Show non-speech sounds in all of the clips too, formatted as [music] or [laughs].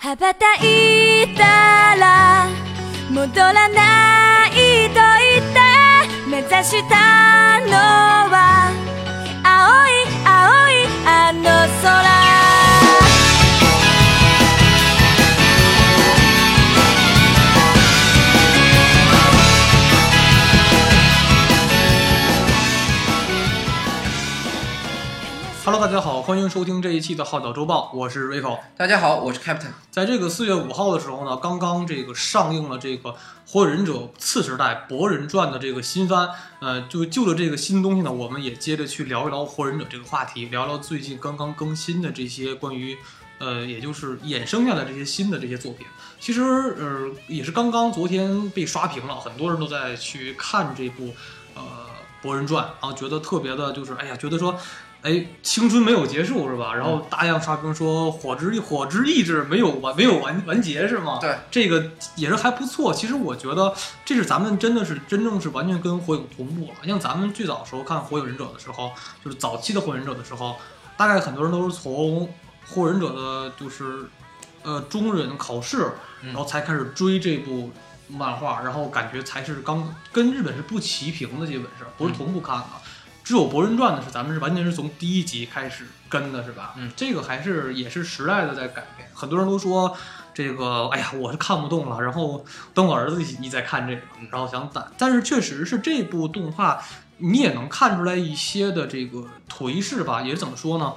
羽ばたいたら戻らないと言って目指したのは青い青いあの空。大家好，欢迎收听这一期的《号角周报》，我是 Rico。大家好，我是 Captain。在这个四月五号的时候呢，刚刚这个上映了这个《火影忍者次时代博人传》的这个新番。呃，就就着这个新东西呢，我们也接着去聊一聊火影忍者这个话题，聊聊最近刚刚更新的这些关于呃，也就是衍生下来这些新的这些作品。其实呃，也是刚刚昨天被刷屏了，很多人都在去看这部呃《博人传》，然后觉得特别的，就是哎呀，觉得说。哎，青春没有结束是吧？然后大量刷屏说火之火之意志没有完没有完完结是吗？对，这个也是还不错。其实我觉得这是咱们真的是真正是完全跟火影同步了。像咱们最早时候看火影忍者的时候，就是早期的火影忍者的时候，大概很多人都是从火影忍者的就是呃中忍考试，然后才开始追这部漫画，然后感觉才是刚跟日本是不齐平的，基本是不是同步看的。只有《博人传》呢，是咱们是完全是从第一集开始跟的，是吧？嗯，这个还是也是时代的在改变。很多人都说这个，哎呀，我是看不动了，然后等我儿子一起再看这个，然后想攒。但是确实是这部动画，你也能看出来一些的这个颓势吧？也是怎么说呢？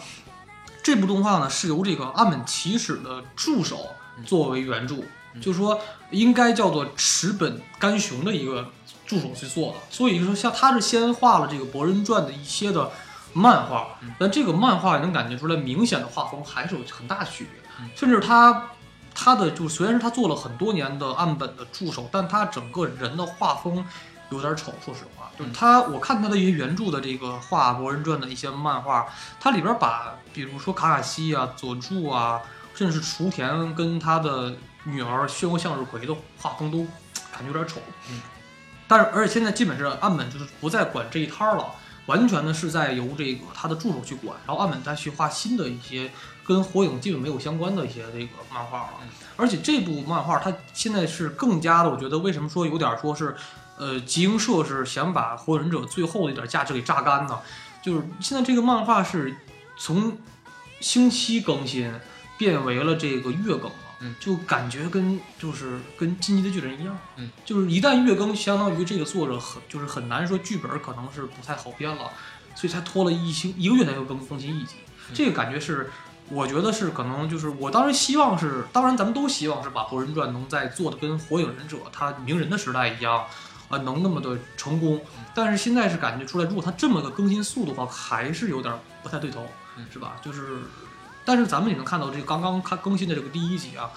这部动画呢是由这个岸本齐史的助手作为原著，就是说应该叫做池本干雄的一个。助手去做的，所以说像他是先画了这个《博人传》的一些的漫画，但这个漫画能感觉出来明显的画风还是有很大区别，甚至他他的就虽然是他做了很多年的岸本的助手，但他整个人的画风有点丑，说实话，就是他我看他的一些原著的这个画《博人传》的一些漫画，它里边把比如说卡卡西啊、佐助啊，甚至是雏田跟他的女儿漩涡向日葵的画风都感觉有点丑。但是，而且现在基本是岸本就是不再管这一摊儿了，完全呢是在由这个他的助手去管，然后岸本再去画新的一些跟火影基本没有相关的一些这个漫画了。而且这部漫画它现在是更加的，我觉得为什么说有点说是，呃，集英社是想把火影忍者最后的一点价值给榨干呢？就是现在这个漫画是从星期更新变为了这个月更。嗯，就感觉跟就是跟《进击的巨人》一样，嗯，就是一旦月更，相当于这个作者很就是很难说剧本可能是不太好编了，所以才拖了一星一个月才又更更新一集。这个感觉是，我觉得是可能就是我当然希望是，当然咱们都希望是把《博人传》能在做的跟《火影忍者》它鸣人的时代一样，啊，能那么的成功。但是现在是感觉出来，如果它这么个更新速度的话，还是有点不太对头，是吧？就是。但是咱们也能看到，这刚刚看更新的这个第一集啊，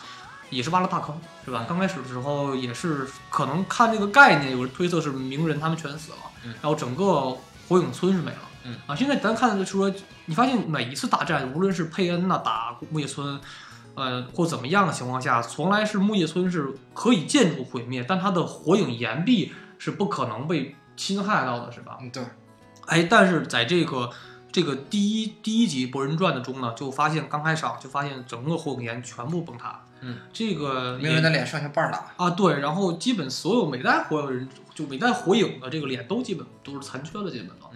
也是挖了大坑，是吧？刚开始的时候也是可能看这个概念，有人推测是鸣人他们全死了，然后整个火影村是没了，嗯啊，现在咱看的就说，你发现每一次大战，无论是佩恩呐打木叶村，呃或怎么样的情况下，从来是木叶村是可以建筑毁灭，但它的火影岩壁是不可能被侵害到的，是吧？嗯，对。哎，但是在这个。这个第一第一集《博人传》的中呢，就发现刚开场就发现整个火影岩全部崩塌。嗯，这个鸣人的脸上下半拉啊，对，然后基本所有每代火影人就每代火影的这个脸都基本都是残缺的，基本都，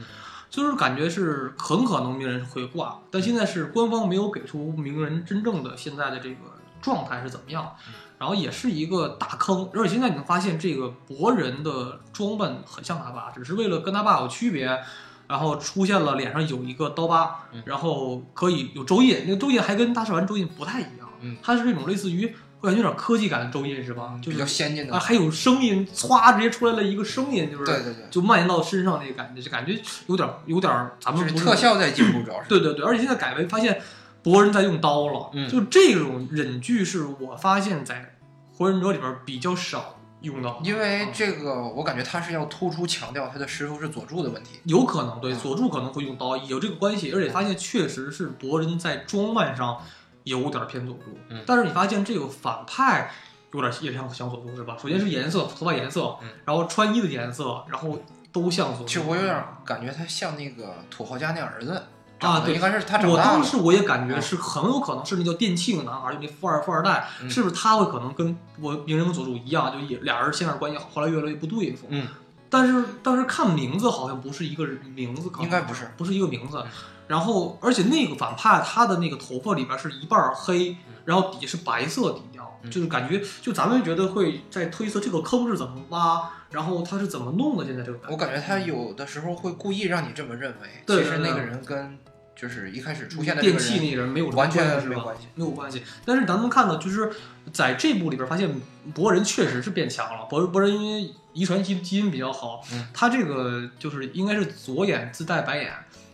就是感觉是很可能鸣人会挂，但现在是官方没有给出鸣人真正的现在的这个状态是怎么样，然后也是一个大坑，而且现在你能发现这个博人的装扮很像他爸，只是为了跟他爸有区别。然后出现了脸上有一个刀疤，然后可以有周印，那个周印还跟大蛇丸周印不太一样，嗯，它是这种类似于我感觉有点科技感的周印是吧？就比较先进的啊，还有声音，歘直接出来了一个声音，就是对对对，就蔓延到身上那个感觉，就感觉有点有点咱们特效在进步，主要是对对对，而且现在改为发现博人在用刀了，就这种忍具是我发现在火影忍者里边比较少。用到，因为这个，我感觉他是要突出强调他的师傅是佐助的问题，有可能对佐助可能会用刀，有这个关系，而且发现确实是博人在装扮上有点偏佐助，但是你发现这个反派有点也像像佐助是吧？首先是颜色，头发颜色，然后穿衣的颜色，然后都像佐助。其实我有点感觉他像那个土豪家那儿子，长得对应该是他长我。当时我也感觉嗯是很有可能是那叫电器的男孩，就那富二富二代，嗯是不是他会可能跟我鸣人跟佐助一样，就也俩人先是关系好，后来越来越不对付。嗯，但是但是看名字好像不是一个名字，应该不是，不是一个名字嗯。然后而且那个反派他的那个头发里边是一半儿黑，然后底下是白色底调，嗯就是感觉就咱们觉得会在推测这个坑是怎么挖，然后他是怎么弄的。现在这个感我感觉他有的时候会故意让你这么认为，对其实那个人跟就是一开始出现的电器那个人没有完全？没关系。没有关系。但是咱们看到，就是在这部里边发现，博人确实是变强了。博博人因为遗传基基因比较好，嗯他这个就是应该是左眼自带白眼，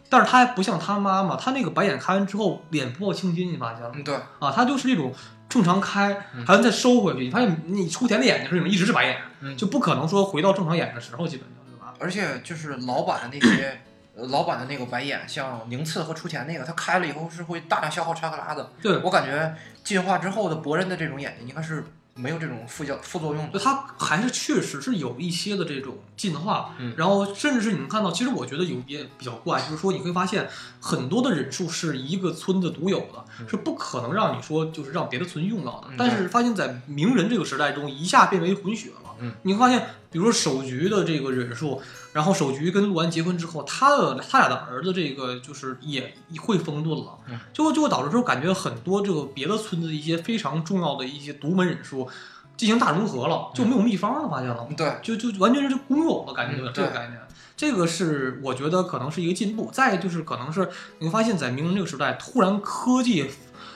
但是他还不像他妈妈，他那个白眼开完之后脸不冒青筋，你发现了对，啊，他就是那种正常开，嗯还能再收回去。你发现你出田的眼睛是那种一直是白眼，嗯就不可能说回到正常眼的时候，基本上对吧？而且就是老版的那些。呃老版的那个白眼，像宁次和出钱那个，它开了以后是会大量消耗查克拉的。对，我感觉进化之后的博人的这种眼睛应该是没有这种副效副作用的。就它还是确实是有一些的这种进化，嗯然后甚至是你能看到，其实我觉得有也比较怪，就是说你会发现很多的忍术是一个村子独有的，嗯是不可能让你说就是让别的村用到的。嗯但是发现，在鸣人这个时代中，一下变为混血了。嗯，你会发现，比如说手局的这个忍术，然后首局跟陆安结婚之后，他的他俩的儿子这个就是也会封盾了，嗯就就会导致说感觉很多这个别的村子一些非常重要的一些独门忍术进行大融合了，就没有秘方了，发现了吗？嗯对，就就完全是公有了感觉，嗯这个概念，这个是我觉得可能是一个进步。再就是可能是你会发现在鸣人这个时代，突然科技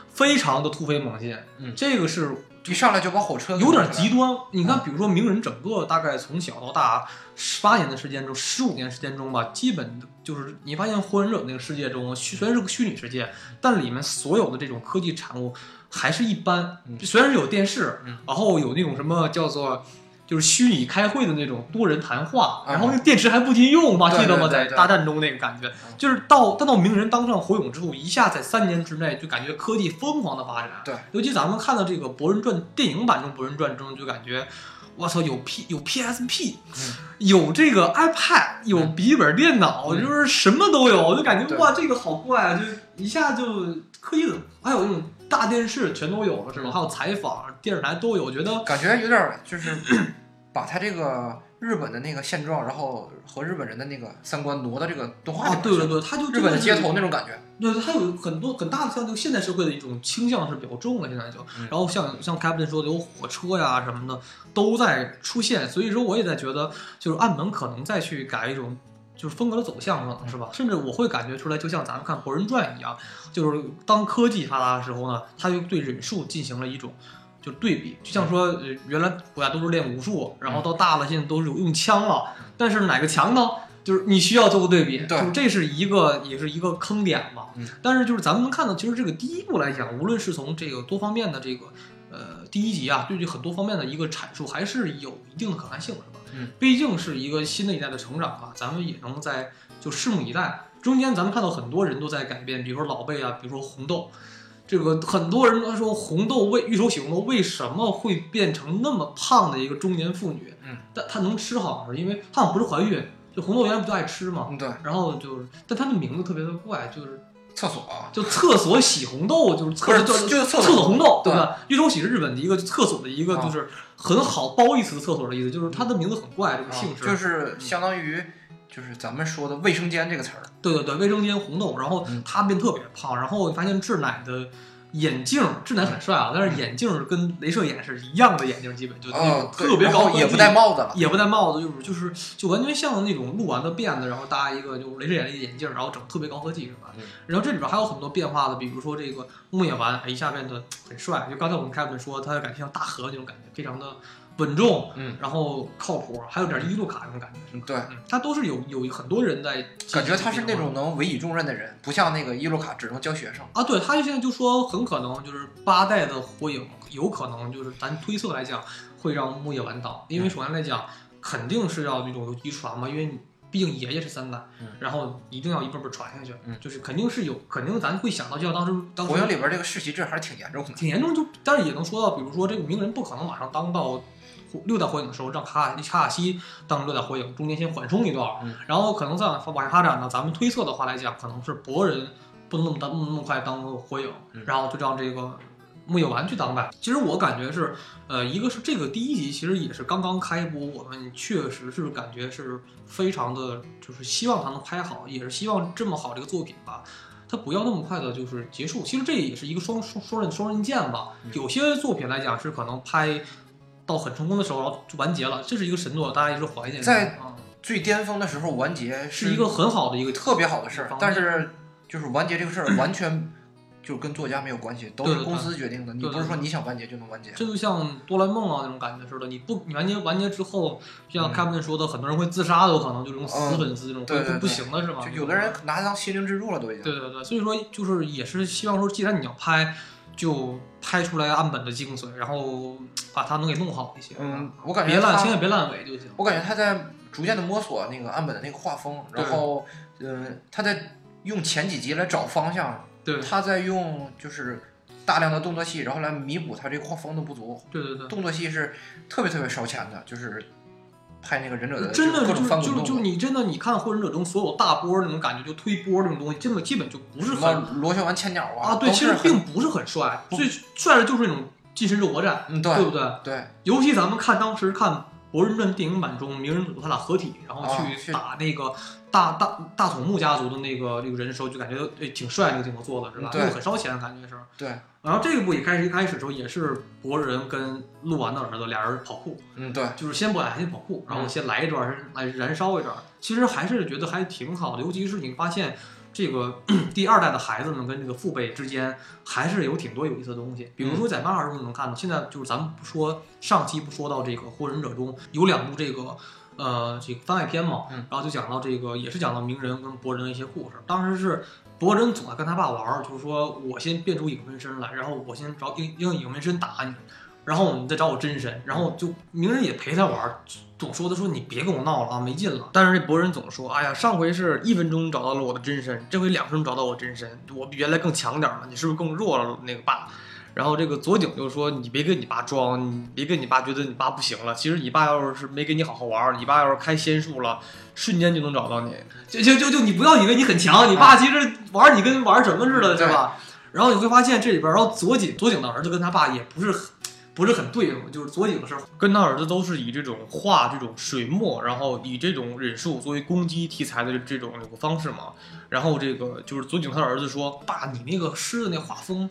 非常的突飞猛进，嗯这个是一上来就把火车有点极端。你看，比如说鸣人整个大概从小到大十八年的时间中，十五年时间中吧，基本就是你发现火影忍者那个世界中，虽然是个虚拟世界，但里面所有的这种科技产物还是一般。嗯虽然是有电视，嗯然后有那种什么叫做。就是虚拟开会的那种多人谈话，嗯然后那个电池还不禁用嘛，对记得吗？在大战中那个感觉，就是到但到鸣人当上火影之后，一下在三年之内就感觉科技疯狂的发展。对，尤其咱们看到这个《博人传》电影版中《博人传》中，就感觉，我操，有 P 有 PSP，、嗯有这个 iPad，有嗯笔记本电脑，嗯就是什么都有，我就感觉哇，这个好怪啊！就一下就科技的，还有那种大电视全都有了，是吧？嗯还有采访，电视台都有，我觉得感觉有点儿就是 [coughs] 把他这个日本的那个现状，然后和日本人的那个三观挪到这个动画里啊，对对对，他就日本的街头那。种感觉。对，他有很多很大的像这个现代社会的一种倾向是比较重的，现在就，嗯然后像像 Captain 说的有火车呀什么的都在出现，所以说我也在觉得，就是暗门可能再去改一种就是风格的走向，可能是吧？甚至我会感觉出来，就像咱们看《博人传》一样，就是当科技发达的时候呢，它就对忍术进行了一种。就对比，就像说，呃，原来古代都是练武术，然后到大了，现在都是有用枪了，但是哪个强呢？就是你需要做个对比，对就这是一个也是一个坑点嘛。嗯但是就是咱们能看到，其实这个第一部来讲，无论是从这个多方面的这个呃第一集啊，对这很多方面的一个阐述，还是有一定的可看性，是吧？嗯，毕竟是一个新的一代的成长吧，咱们也能在就拭目以待。中间咱们看到很多人都在改变，比如说老辈啊，比如说红豆。这个很多人都说红豆为玉手洗红豆为什么会变成那么胖的一个中年妇女？嗯，但她能吃好像是因为她好像不是怀孕，就红豆原来不就爱吃吗？嗯，对，然后就是，但她的名字特别的怪，就是厕所啊，就厕所洗红豆，就是厕不是就就是厕所厕所红豆，对吧？玉手洗是日本的一个厕所的一个啊就是很好褒义词的厕所的意思，就是它的名字很怪，这个啊姓氏。就是相当于就是咱们说的卫生间这个词儿。对对对，卫生间红豆，然后嗯他变特别胖，然后发现志乃的眼镜，智男很帅啊，但是眼镜跟镭射眼是一样的眼镜，基本就那哦种，特别高科技，也不戴帽子了。也不戴帽子，就是就是就完全像那种鹿丸的辫子，然后搭一个就镭射眼的眼镜，然后整特别高科技是吧？嗯然后这里边还有很多变化的，比如说这个木叶丸，哎一下变得很帅。就刚才我们开本说，他感觉像大河那种感觉，非常的稳重，嗯然后靠谱，还有点伊路卡那种感觉。嗯，对，嗯，他都是有有很多人在感觉他是那种能委以重任的人，不像那个伊鲁卡只能教学生。啊，对，他就现在就说很可能就是八代的火影，有可能就是咱推测来讲会让木叶丸倒，因为首先来讲肯定是要那种有遗传嘛，因为你毕竟爷爷是三代，嗯然后一定要一辈辈传下去，嗯就是肯定是有，肯定咱会想到，就像当时当时火影里边这个世袭制还是挺严重的。挺严重，就但是也能说到，比如说这个鸣人不可能马上当到火六代火影的时候，让卡卡卡卡西当六代火影，中间先缓冲一段，嗯然后可能再往往下发展呢，咱们推测的话来讲，可能是博人不能那么当那么快当火影，嗯然后就让这个木叶丸去当呗。其实我感觉是，呃，一个是这个第一集其实也是刚刚开播，我们确实是感觉是非常的，就是希望它能拍好，也是希望这么好这个作品吧。它不要那么快的就是结束，其实这也是一个双双双刃双刃剑吧。嗯有些作品来讲是可能拍到很成功的时候，然后就完结了，这是一个神作，大家一直怀念。在啊，最巅峰的时候完结是一个很好的一个特别好的事儿，但是就是完结这个事儿 [clears throat] 完全就跟作家没有关系，都是公司决定的。你不是说你想完结就能完结。这就像哆啦 A 梦啊那种感觉似的，你不你完结完结之后，就像嗯开文说的，很多人会自杀的有可能，就这种死嗯粉丝这种对不行了是吧？就有的人拿它当心灵支柱了，都已经。对对对，所以说就是也是希望说，既然你要拍，就拍出来岸本的精髓，然后把它能给弄好一些。嗯，我感觉别烂，他千万别烂尾就行。我感觉他在逐渐的摸索那个岸本的那个画风，然后，嗯，他在用前几集来找方向，对他在用就是大量的动作戏，然后来弥补他这个画风的不足。对对对。动作戏是特别特别烧钱的，就是拍那个忍者的真的各种就是就是翻滚动作，就是你真的你看《火影忍者》中所有大波那种感觉，就推波那种东西，真的基本就不是什很螺旋丸千鸟啊，啊对，其实并不是很帅，最帅的就是那种近身肉搏战，嗯对对不对？对尤其咱们看当时看《博人传》电影版中，鸣人组他俩合体，然后啊去打那个大大大筒木家族的那个这个人的时候，就感觉诶挺帅，那个镜头做的是吧？嗯对很烧钱的感觉是。对，然后这一部一开始一开始的时候也是博人跟鹿丸的儿子俩人跑酷，嗯对，就是先不来先跑酷，然后嗯。先来一段来燃烧一段，其实还是觉得还挺好的，尤其是你发现。这个 [clears throat] 第二代的孩子们跟这个父辈之间还是有挺多有意思的东西，比如说在漫画中能看到，现在就是咱们不说上期不说到这个《火影忍者》中有两部这个呃这个番外篇嘛，嗯然后就讲到这个也是讲到鸣人跟博人的一些故事。当时是博人总爱跟他爸玩儿，就是说我先变出影分身来，然后我先找用用影分身打你，然后你再找我真身，然后就鸣人也陪他玩儿，总说他说你别跟我闹了啊，没劲了。但是这博人总说，哎呀，上回是一分钟找到了我的真身，这回两分钟找到我真身，我比原来更强点儿了，你是不是更弱了？那个爸。然后这个佐井就说：“你别跟你爸装，你别跟你爸觉得你爸不行了。其实你爸要是没跟你好好玩儿，你爸要是开仙术了，瞬间就能找到你。就就就就你不要以为你很强，你爸其实玩你跟玩什么似的，是吧？然后你会发现这里边，然后佐井佐井的儿子跟他爸也不是很不是很对付，就是佐井是跟他儿子都是以这种画这种水墨，然后以这种忍术作为攻击题材的这这种这个方式嘛。然后这个就是佐井他儿子说：“爸，你那个狮子那画风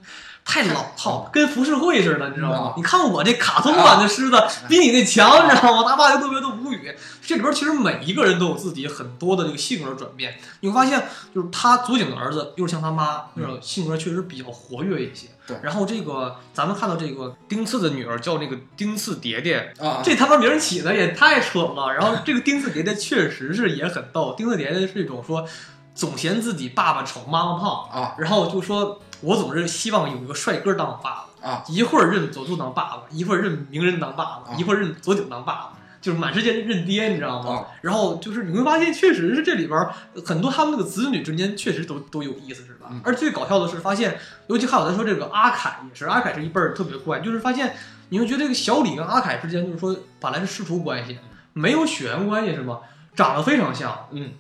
太老套，跟浮世绘似的，你知道吗？你看我这卡通版的狮子比你那强，你知道吗？”他爸就特别的无语。这里边其实每一个人都有自己很多的这个性格转变，你会发现，就是他佐井的儿子又是像他妈那种性格确实比较活跃一些。对然后这个咱们看到这个丁次的女儿叫那个丁次蝶蝶，啊，这他妈名儿起的也太蠢了。然后这个丁次蝶蝶确实是也很逗，丁次蝶蝶是一种说总嫌自己爸爸丑，妈妈胖，啊然后就说我总是希望有一个帅哥当我爸爸，啊，一会儿认佐助当爸爸，一会儿认鸣人当爸爸，啊一会儿认佐井当爸爸。就是满世界认爹，你知道吗？啊然后就是你会发现，确实是这里边儿很多他们那个子女之间确实都都有意思，是吧？嗯而最搞笑的是，发现尤其还有咱说这个阿凯也是，阿凯这一辈儿特别怪，就是发现你会觉得这个小李跟阿凯之间就是说本来是师徒关系，没有血缘关系是吗？长得非常像，嗯，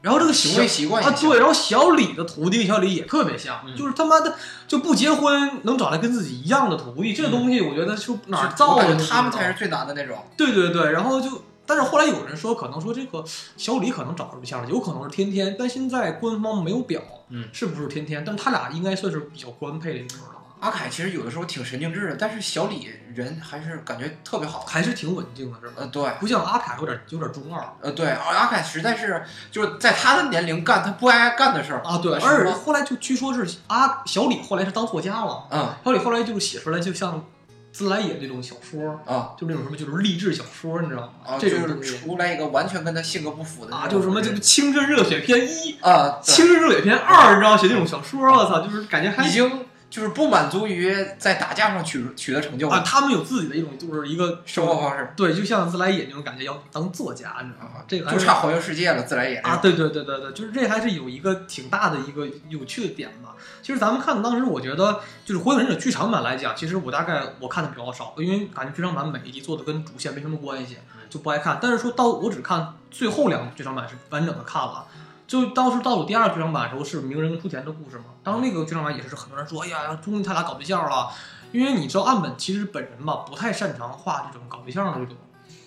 然后这个行为习惯啊，对，然后小李的徒弟跟小李也特别像，嗯就是他妈的就不结婚能找来跟自己一样的徒弟，这东西我觉得就哪儿造的？他们才是最难的那种。对对对，然后就，但是后来有人说，可能说这个小李可能找着对象了，有可能是天天，但现在官方没有表，嗯，是不是天天？但他俩应该算是比较官配的一对儿了吧，阿凯其实有的时候挺神经质的，但是小李人还是感觉特别好。还是挺稳定的，是吧？呃，对，不像阿凯有点有点中二呃，对，阿凯实在是就是在他的年龄干他不爱干的事儿。啊，对，而且后来就据说是阿小李后来是当作家了，嗯小李后来就是写出来就像自来也那种小说，啊就那种什么就是励志小说，你知道吗？啊，这就是种出来一个完全跟他性格不符的啊，就是什么就是青春热血篇一。啊，青春热血篇二，你知道写那种小说，我操，就是感觉还已经就是不满足于在打架上取取得成就啊，他们有自己的一种就是一个生活方式对，就像自来也那种感觉，要当作家，你知道吗？这个还就差环游世界了，自来也啊，对对对对对，就是这还是有一个挺大的一个有趣的点吧。其实咱们看当时，我觉得就是《火影忍者》剧场版来讲，其实我大概我看的比较少，因为感觉剧场版每一集做的跟主线没什么关系，就不爱看。但是说到我只看最后两个剧场版是完整的看了。就当时倒数第二剧场版的时候，是鸣人跟雏田的故事嘛。当时那个剧场版也是很多人说，哎呀，终于他俩搞对象了。因为你知道岸本其实本人吧，不太擅长画这种搞对象的这种，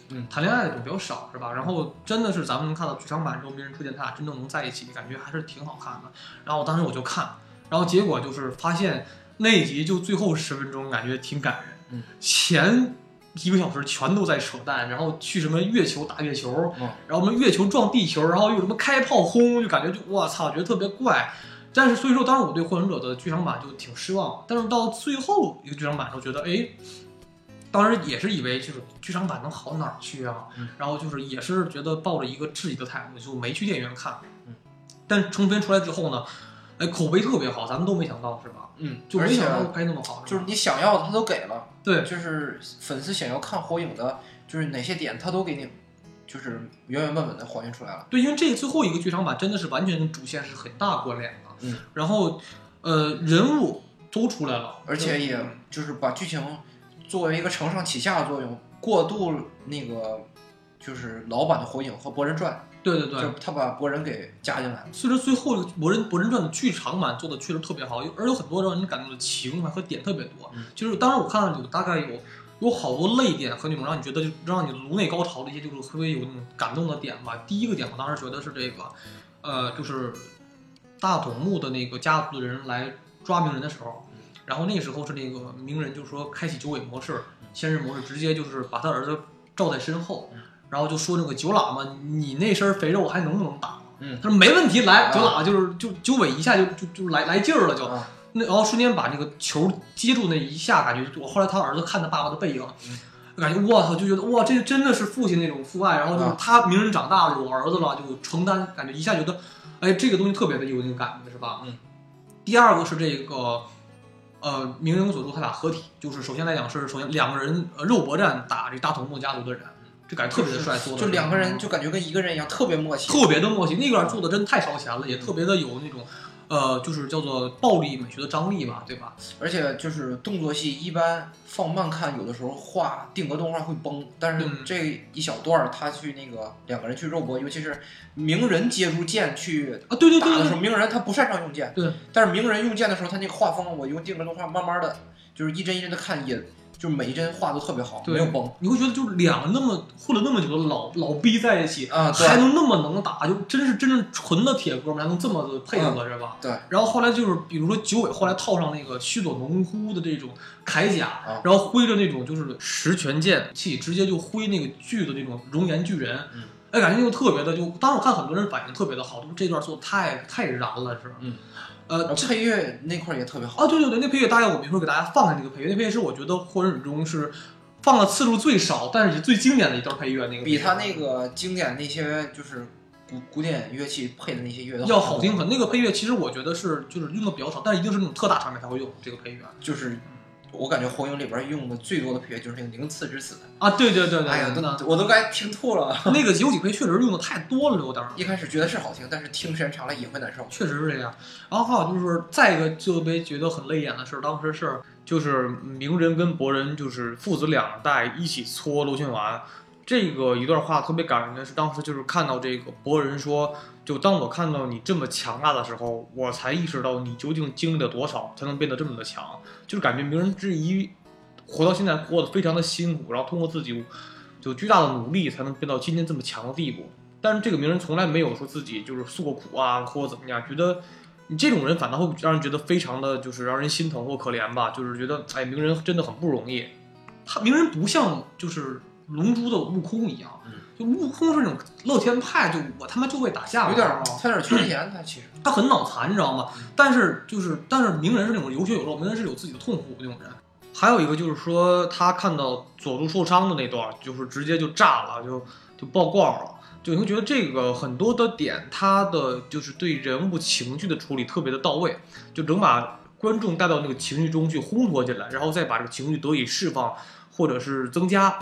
嗯谈恋爱的这种比较少，是吧？然后真的是咱们能看到剧场版之后，鸣人出田他俩真正能在一起，感觉还是挺好看的。然后我当时我就看，然后结果就是发现那一集就最后十分钟，感觉挺感人。嗯，前一个小时全都在扯淡，然后去什么月球打月球，嗯然后什么月球撞地球，然后又什么开炮轰，就感觉就我操，觉得特别怪。但是所以说，当时我对《火影忍者》的剧场版就挺失望。但是到最后一个剧场版的时候，觉得哎，当时也是以为就是剧场版能好哪儿去啊？嗯然后就是也是觉得抱着一个质疑的态度，就没去电影院看。嗯，但成片出来之后呢，哎，口碑特别好，咱们都没想到是吧？嗯，就没想到拍那么好，就是你想要的他都给了，对就是粉丝想要看火影的，就是哪些点他都给你，就是原原本本的还原出来了。对，因为这个最后一个剧场版真的是完全跟主线是很大关联的。嗯，然后呃，人物都出来了，而且也就是把剧情作为一个承上启下的作用，过渡那个就是老版的火影和博人传，对对对就，他把博人给加进来了。所以说最后《博人博人传》的剧场版做的确实特别好，有而有很多让人感动的情怀和点特别多。嗯就是当时我看了有大概有有好多泪点和那种让你觉得就让你颅内高潮的一些就是特别有那种感动的点吧。第一个点我当时觉得是这个，呃，就是大筒木的那个家族的人来抓鸣人的时候，然后那时候是那个鸣人就是说开启九尾模式、仙人模式，直接就是把他儿子罩在身后，然后就说那个九喇嘛，你那身肥肉还能不能打？嗯他说没问题，来啊九喇嘛就是就九尾一下就就就来来劲儿了就，啊那然后瞬间把那个球接住那一下，感觉我后来他儿子看他爸爸的背影，嗯感觉我操，就觉得哇，这真的是父亲那种父爱。然后就是啊他鸣人长大了，我儿子了，就承担，感觉一下觉得，哎，这个东西特别的有那个感觉，是吧？嗯。第二个是这个，呃，鸣人和佐助他俩合体，就是首先来讲是首先两个人呃肉搏战打这大筒木家族的人，这感觉特别的帅，做的就两个人就感觉跟一个人一样，特别默契。特别的默契，那段做的真太烧钱了，也特别的有那种，呃，就是叫做暴力美学的张力吧，对吧？而且就是动作戏一般放慢看，有的时候画定格动画会崩，但是嗯。这一小段儿他去那个两个人去肉搏，尤其是鸣人接住剑去啊，对对对打的时候，鸣人他不擅长用剑，对，但是鸣人用剑的时候，他那个画风，我用定格动画慢慢的，就是一帧一帧的看，也就是每一帧画都特别好，没有崩你会觉得就是两个那么混了那么久的老老逼在一起，啊，还能那么能打，就真是真正纯的铁哥们，还能这么的配合，是吧？对。然后后来就是，比如说九尾后来套上那个须佐农夫的这种铠甲，啊然后挥着那种就是十拳剑气，直接就挥那个巨的那种熔岩巨人，嗯哎，感觉就特别的，就当时我看很多人反应特别的好，就是这段做的太太燃了，是吧？嗯。呃配乐那块儿也特别好，啊，对对对，那配乐大概我们一会儿给大家放下那个配乐，那配乐是我觉得《火影忍者》中是放的次数最少，但是也最经典的一段配乐。那个比他那个经典那些就是古古典乐器配的那些乐都要好听很。那个配乐其实我觉得是就是用的比较少，但是一定是那种特大场面才会用这个配乐就是我感觉火影里边用的最多的配乐就是那个宁次之死，啊。对对对对，哎呀，真的我都该听吐了。[laughs] 那个有几配确实用的太多了，有点儿。一开始觉得是好听，但是听时间长了也会难受。确实是这样。然后还有就是再一个就被觉得很泪眼的事儿，当时是就是鸣人跟博人就是父子两代一起搓螺旋丸。这个一段话特别感人的是，当时就是看到这个博人说，就当我看到你这么强大的时候，我才意识到你究竟经历了多少才能变得这么的强。就是感觉鸣人之一活到现在过得非常的辛苦，然后通过自己就巨大的努力才能变到今天这么强的地步。但是这个鸣人从来没有说自己就是诉过苦啊，或者怎么样，觉得你这种人反倒会让人觉得非常的就是让人心疼或可怜吧，就是觉得哎，鸣人真的很不容易。他鸣人不像就是龙珠的悟空一样，嗯就悟空是那种乐天派，就我他妈就会打架，有点儿他有点缺钱，他其实他很脑残，你知道吗？但是就是，但是鸣人是那种有血有肉，鸣人是有自己的痛苦那种人。还有一个就是说，他看到佐助受伤的那段，就是直接就炸了，就就爆罐了。就你会觉得这个很多的点，他的就是对人物情绪的处理特别的到位，就能把观众带到那个情绪中去烘托进来，然后再把这个情绪得以释放或者是增加。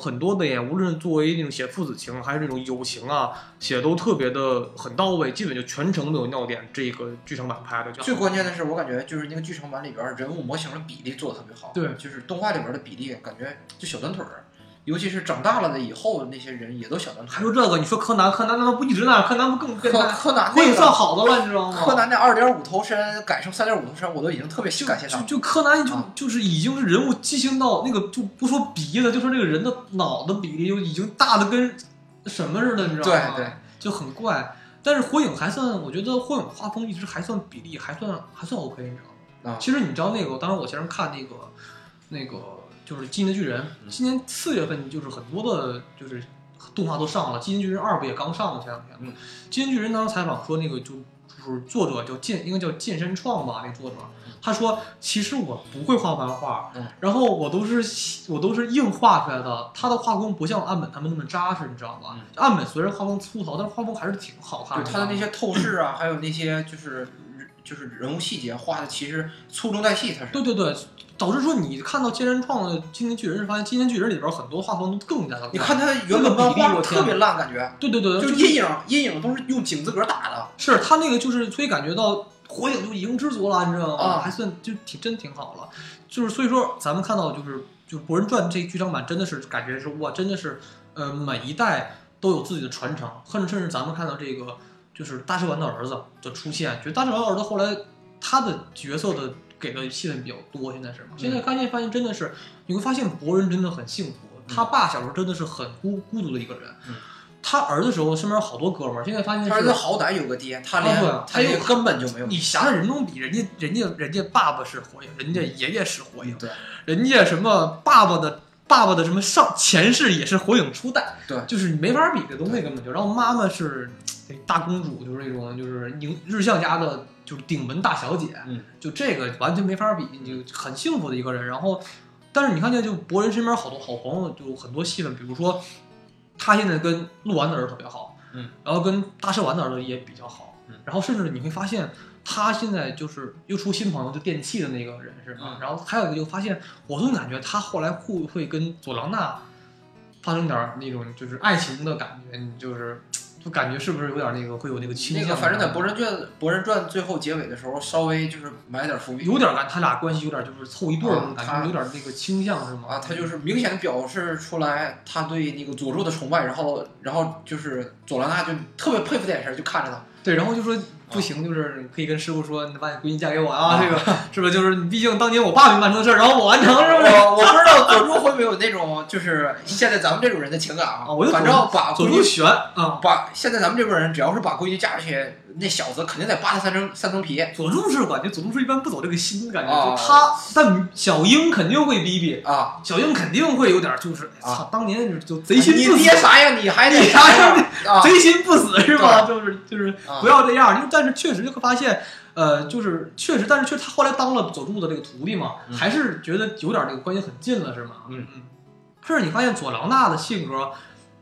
很多的演，无论作为那种写父子情，还是这种友情啊，写的都特别的很到位，基本就全程都有尿点。这个剧场版拍的就最关键的是，我感觉就是那个剧场版里边人物模型的比例做的特别好。对就是动画里边的比例，感觉就小短腿儿，尤其是长大了的以后，那些人也都小短腿儿。还说这个，你说柯南，柯南他妈不一直那样，柯南不更变柯？柯南火影算好的了，你知道吗？柯南那二点五头身改成三点五头身，我都已经特别感谢他。就就柯南就、啊就是已经是人物畸形到那个就不说鼻子，就说这个人的脑的比例就已经大的跟什么似的，你知道吗？对对，就很怪。但是火影还算，我觉得火影画风一直还算比例还算还算 OK，你知道吗？啊其实你知道那个，当时我前阵看那个那个就是《进击的巨人》，嗯。今年四月份就是很多的，就是动画都上了，《进击的巨人二》不也刚上了前两天。进击的巨人》当时采访说，那个就就是作者叫健，应该叫健身创吧，那个作者，他说其实我不会画漫画，嗯。然后我都是我都是硬画出来的，他的画工不像岸本他们那么扎实，你知道吧？嗯。岸本虽然画风粗糙，但是画风还是挺好看的。对他的那些透视啊，还有那些就是就是人物细节画的，其实粗中带细，他是。对对对，导致说你看到健身创的《今年巨人》，发现《今年巨人》里边很多画风都更加的。你看他原本漫画我特别烂，感觉对对对，就是阴影阴影都是用井字格打的。是他那个就是，所以感觉到火影就已经知足了，你知道吗？啊还算就挺真挺好了。就是所以说，咱们看到就是就是《博人传》这剧场版真的是感觉是哇，真的是呃每一代都有自己的传承，甚至甚至咱们看到这个就是大蛇丸的儿子的出现，觉得大蛇丸儿子后来他的角色的给的戏份比较多，现在是吗？现在发现发现真的是你会发现博人真的很幸福，他爸小时候真的是很孤孤独的一个人。嗯他儿子的时候身边有好多哥们儿，现在发现他儿子好歹有个爹，他连他又根本就没有。你想想人中比，人家人家人家爸爸是火影，人家爷爷是火影，对人家什么爸爸的爸爸的什么上前世也是火影初代，对就是你没法比这东西根本就。然后妈妈是哎大公主，就是那种就是宁日向家的，就是顶门大小姐，嗯，就这个完全没法比，你就很幸福的一个人。然后，但是你看见就博人身边好多好朋友，就很多戏份，比如说他现在跟鹿丸的儿子特别好，嗯，然后跟大蛇丸的儿子也比较好，嗯然后甚至你会发现。他现在就是又出新朋友，就电器的那个人是吧？嗯然后还有一个就发现，我总感觉他后来会不会跟佐良娜发生点那种就是爱情的感觉，你就是就感觉是不是有点那个会有那个倾向？那个反正在《博人传》《博人传》最后结尾的时候，稍微就是埋点伏笔。有点感，他俩关系有点就是凑一对儿感觉，有点那个倾向是吗？啊，他就是明显的表示出来他对那个佐助的崇拜，然后然后就是佐良娜就特别佩服的眼神就看着他，对，然后就说不行，就是可以跟师傅说，你把你闺女嫁给我啊，啊这个是不是？就是你毕竟当年我爸没完成的事儿，然后我完成，是不是？[laughs] 我我不知道佐助会不会有那种就是现在咱们这种人的情感啊啊我就反正把闺女佐助悬啊，把现在咱们这辈人只要是把闺女嫁出去，那小子肯定得扒他三层三层皮佐助是感觉佐助是一般不走这个心，感觉啊就他，但小樱肯定会逼逼，啊！小樱肯定会有点就是，啊操，当年就贼心你不死爹，啥样？你还得你啥样啊？[laughs] 贼心不死是吧？就是就是啊不要这样，因为但是确实就会发现，呃，就是确实，但是确实他后来当了佐助的这个徒弟嘛，嗯还是觉得有点这个关系很近了，是吗？嗯嗯。甚至你发现佐良娜的性格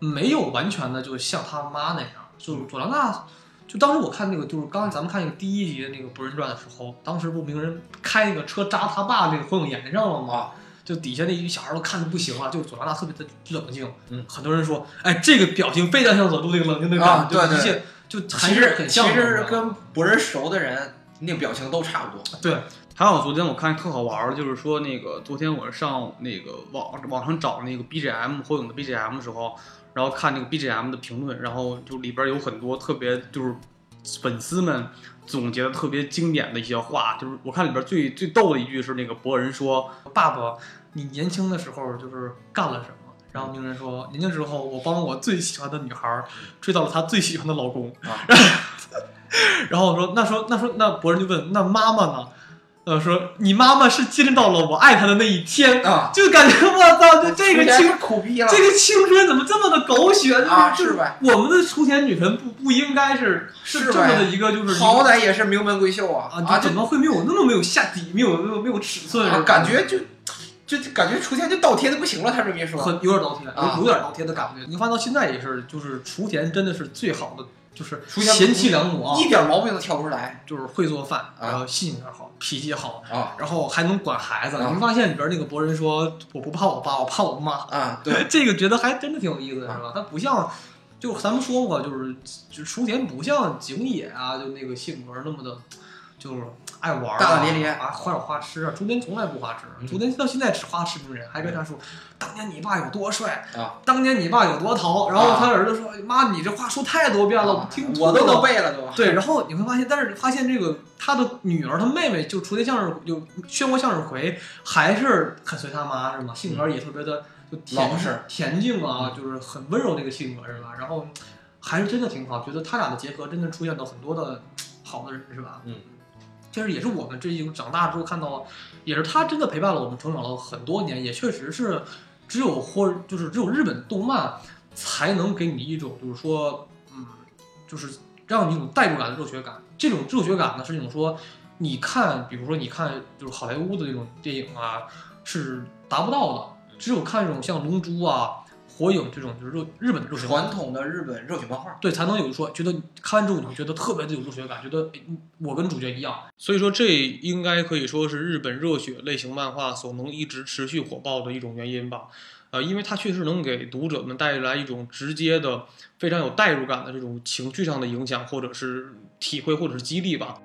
没有完全的就像他妈那样，就是佐良娜。就当时我看那个，就是刚才咱们看那个第一集的那个《博人传》的时候，当时不鸣人开那个车扎他爸那个火影岩上了吗？啊就底下那一小孩都看的不行了，就佐良娜特别的冷静。嗯，很多人说，哎，这个表情非常像佐助那个冷静的感觉，啊对对就一切就还其实是很像。其实跟博人熟的人，那个表情都差不多。对，还有昨天我看特好玩儿，就是说那个昨天我上那个网网上找那个 BGM 火影的 BGM 的时候，然然后看那个 BGM 的评论，然后就里边有很多特别就是粉丝们总结的特别经典的一些话，就是我看里边最最逗的一句是那个博人说，爸爸，你年轻的时候就是干了什么？然后鸣人说，年轻时候我帮我最喜欢的女孩追到了她最喜欢的老公。啊 [laughs] 然后我说，那说那说那博人就问，那妈妈呢？呃，说你妈妈是见证到了我爱她的那一天，啊，就感觉我操，就这个青苦逼了，这个青春怎么这么的狗血？就是啊就是呗我们的雏田女神不不应该是是这么的一个就是好歹也是名门闺秀啊啊，啊，怎么会没有那么没有下底，没有没有没有尺寸？啊感觉就就就感觉雏田就倒贴的不行了，他这么一说，很有点倒贴，啊有有点倒贴的感觉。你发现到现在也是，就是雏田真的是最好的，就是贤妻良母啊，一点毛病都挑不出来就是会做饭，啊然后性格好，脾气好，啊然后还能管孩子。啊你会发现里边那个博人说，我不怕我爸，我怕我妈。啊，对，[laughs] 这个觉得还真的挺有意思的，是吧？他不像，就咱们说过，就是就雏田不像景野啊，就那个性格那么的，就是爱玩、啊、大大咧咧啊，花有花痴啊。雏田从来不花痴，嗯雏田到现在只花痴鸣人，还跟他说，当年你爸有多帅啊，当年你爸有多淘。然后他儿子说，妈，你这话说太多遍了，我听吐我都了能背了都，对，然后你会发现，但是发现这个他的女儿，他妹妹就雏田向日就漩涡向日葵，还是很随他妈是吗？性格也特别的就恬老实恬静啊，就是很温柔的一个性格是吧？然后还是真的挺好，觉得他俩的结合真的出现了很多的好的人是吧？嗯，其实也是我们这一种长大之后看到了，也是他真的陪伴了我们成长了很多年，也确实是只有或就是只有日本动漫才能给你一种就是说，嗯，就是让你一种代入感的热血感。这种热血感呢，是那种说，你看，比如说你看就是好莱坞的那种电影啊，是达不到的。只有看这种像《龙珠》啊、《火影》这种就是热日本的热血传统的日本热血漫画，对，才能有说觉得看完之后你会觉得特别的有热血感，觉得哎我跟主角一样。所以说这应该可以说是日本热血类型漫画所能一直持续火爆的一种原因吧。呃，因为它确实能给读者们带来一种直接的、非常有代入感的这种情绪上的影响，或者是体会，或者是激励吧。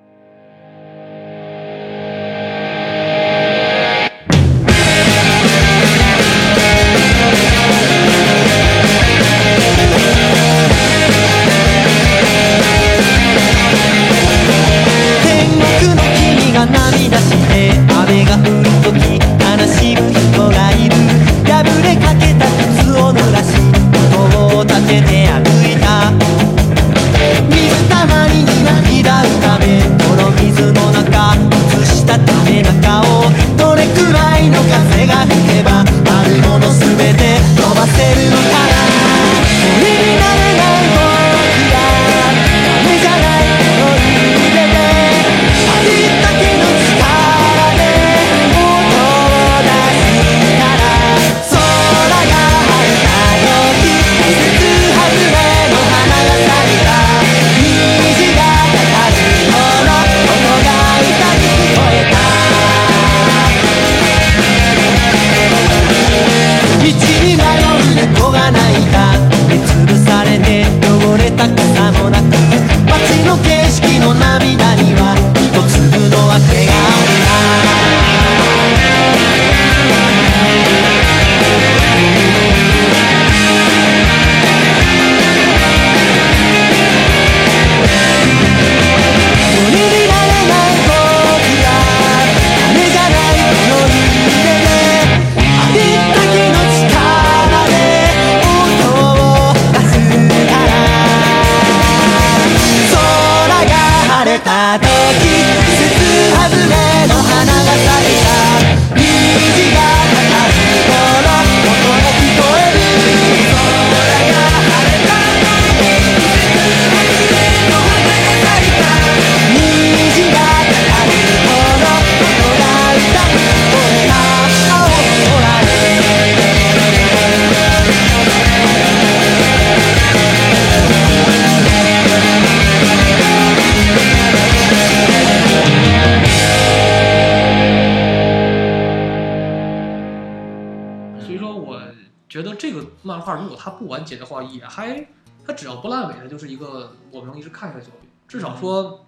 它就是一个我们能一直看下去的作品。至少说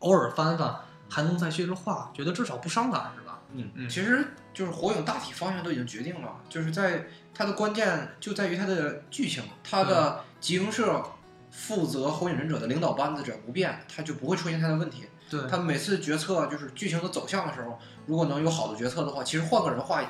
偶尔翻翻，还能再接着画，觉得至少不伤感，是吧？嗯嗯其实就是火影大体方向都已经决定了，就是在它的关键就在于它的剧情，它的集英社负责火影忍者的领导班子只要不变，它就不会出现太大问题。对，他每次决策就是剧情的走向的时候，如果能有好的决策的话，其实换个人画，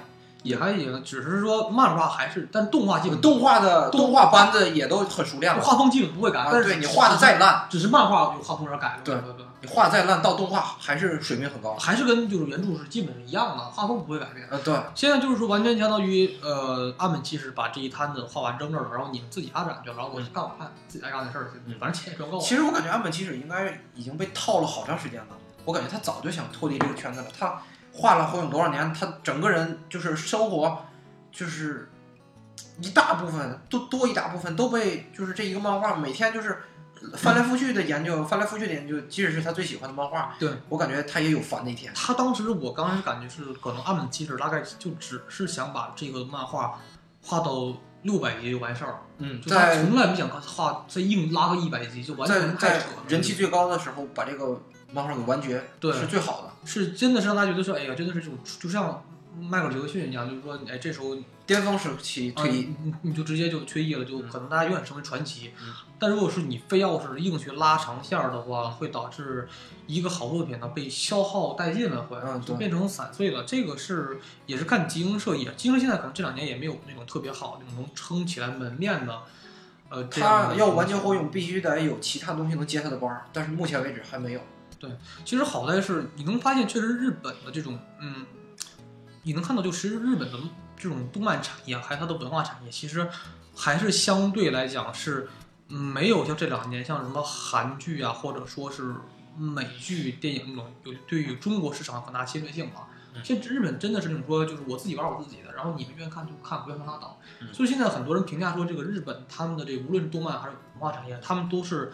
也还行，只是说漫画还是，但动画基本动画的动动画班子也都很熟练了。画风基本不会改，啊，但是对你画的再烂，只是漫画有画风有点改了，对对对，你画得再烂，到动画还是水平很高。还是跟就是原著是基本是一样的，画风不会改变。呃，对，现在就是说，完全相当于呃，岸本其实把这一摊子画完整整了，然后你们自己发展去，然后我干我看自己爱干的事儿去，嗯反正钱也赚够了。其实我感觉岸本齐史应该已经被套了好长时间了。我感觉他早就想脱离这个圈子了。他画了火影多少年，他整个人就是生活，就是一大部分都多一大部分都被就是这一个漫画每天就是翻来覆去的研究，翻来覆去的研究。即使是他最喜欢的漫画，对我感觉他也有烦的一天。他当时我刚开始感觉是，可能阿本其实大概就只是想把这个漫画画到六百集就完事儿，嗯，就他从来不想画再硬拉个一百集，就完在在全太扯了。人气最高的时候把这个漫画给完结，对是最好的。是真的是让大家觉得说，哎呀，真的是这种，就像迈克尔杰克逊一样，就是说，哎，这时候巅峰时期啊退役，你你就直接就退役了，就嗯可能大家永远成为传奇。嗯但如果是你非要是硬去拉长线儿的话，会导致一个好作品呢被消耗殆尽了，会、嗯就变成散碎了。这个是也是看集英社也，集英社现在可能这两年也没有那种特别好那种能撑起来门面的，呃，他要完结火影，必须得有其他东西能接他的班儿，但是目前为止还没有。其实好在是你能发现，确实日本的这种，嗯，你能看到，就其实日本的这种动漫产业还有它的文化产业，其实还是相对来讲是嗯没有像这两年像什么韩剧啊，或者说是美剧、电影那种有对于中国市场有很大侵略性嘛。现在日本真的是那种说，就是我自己玩我自己的，然后你们愿意看就看，不愿意看拉倒。所以现在很多人评价说，这个日本他们的这个无论是动漫还是文化产业，他们都是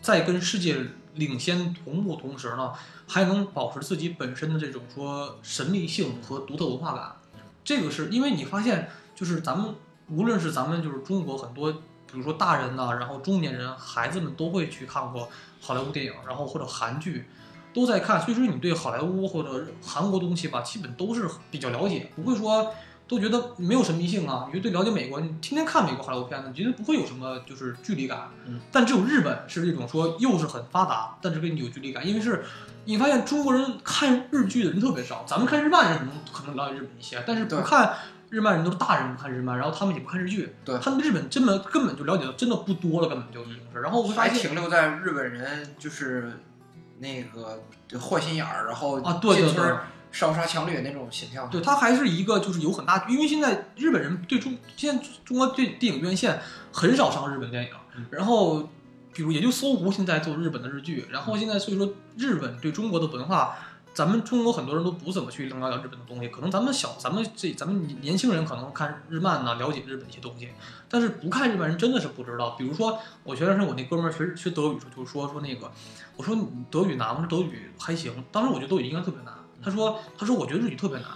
在跟世界领先同步同时呢，还能保持自己本身的这种说神秘性和独特文化感。这个是因为你发现，就是咱们无论是咱们就是中国很多，比如说大人呐、然后中年人、孩子们都会去看过好莱坞电影，然后或者韩剧。都在看，所以说你对好莱坞或者韩国东西吧，基本都是比较了解，不会说都觉得没有神秘性啊。你就对了解美国，你天天看美国好莱坞片子，你觉得不会有什么就是距离感。嗯，但只有日本是这种说又是很发达，但是跟你有距离感，因为是你发现中国人看日剧的人特别少，咱们看日漫人可能可能了解日本一些，但是不看日漫人都是大人不看日漫，然后他们也不看日剧，对他们日本真的根本就了解的真的不多了，根本就已经是。然后我会发还现停留在日本人就是那个坏心眼儿，然后啊，对对对。烧杀抢掠那种形象。对，它还是一个就是有很大，因为现在日本人对中现在中国对电影院线很少上日本电影，嗯然后比如也就搜狐现在做日本的日剧，然后现在所以说日本对中国的文化，咱们中国很多人都不怎么去了解日本的东西，可能咱们小咱们这咱们年轻人可能看日漫呐、了解日本一些东西，但是不看日本人真的是不知道。比如说我前段时间我那哥们儿学学德语时候就是说说那个，我说你德语难吗？德语还行，当时我觉得德语应该特别难。他说他说我觉得日语特别难。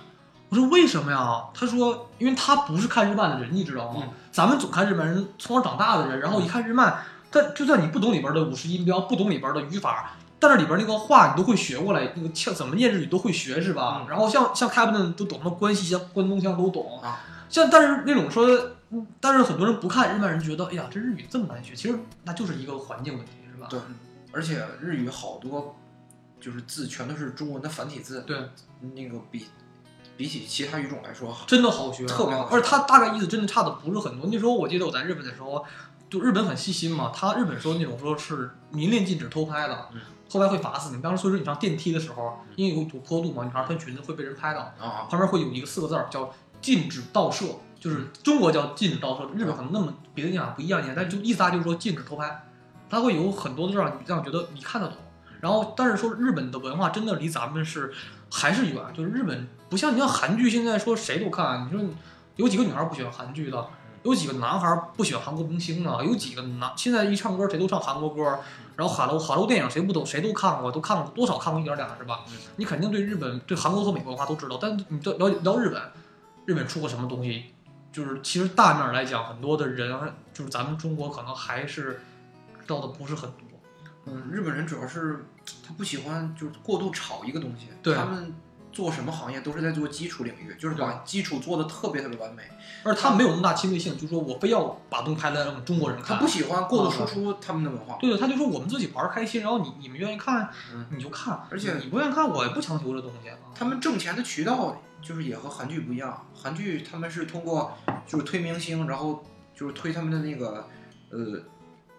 我说为什么呀？他说因为他不是看日漫的人，你知道吗？嗯咱们总看日漫人从小长大的人，然后一看日漫，但就算你不懂里边的五十音标，不懂里边的语法，但是里边那个话你都会学过来，那个腔怎么念日语都会学是吧？嗯然后像像 Captain 都懂，什么关西腔、关东腔都懂啊。像但是那种说，嗯但是很多人不看日漫人觉得，哎呀，这日语这么难学，其实那就是一个环境问题，是吧？对而且日语好多就是字全都是中文的繁体字，对，那个比比起其他语种来说，真的好学，特别好学而且它大概意思真的差的不是很多。那时候我记得我在日本的时候，就日本很细心嘛，他日本说那种说是明令禁止偷拍的，嗯偷拍会罚死你。当时所以说你上电梯的时候，因为有有坡度嘛，你上穿裙子会被人拍到，啊，旁边会有一个四个字儿叫禁止盗摄，就是中国叫禁止盗摄，日本可能那么别的地方不一样点，但就意思大就是说禁止偷拍，它会有很多的让你让你觉得你看得懂。然后，但是说日本的文化真的离咱们是还是远，就是日本不像你像韩剧，现在说谁都看，你说有几个女孩不喜欢韩剧的，有几个男孩不喜欢韩国明星的，有几个男现在一唱歌谁都唱韩国歌，然后好莱坞好莱坞电影谁不懂谁都看过，都看过多少看过一点点是吧？你肯定对日本对韩国和美国文化都知道，但你都了解到日本，日本出过什么东西，就是其实大面来讲，很多的人就是咱们中国可能还是知道的不是很多。嗯，日本人主要是他不喜欢就是过度炒一个东西，对他们做什么行业都是在做基础领域，就是把基础做的特别特别完美。而他没有那么大侵略性，就是说我非要把东西拍来让中国人看。他不喜欢过度输出他们的文化。对的，他就说我们自己玩开心，然后你你们愿意看嗯你就看，而且你不愿意看我也不强求这东西啊。他们挣钱的渠道就是也和韩剧不一样，韩剧他们是通过就是推明星，然后就是推他们的那个呃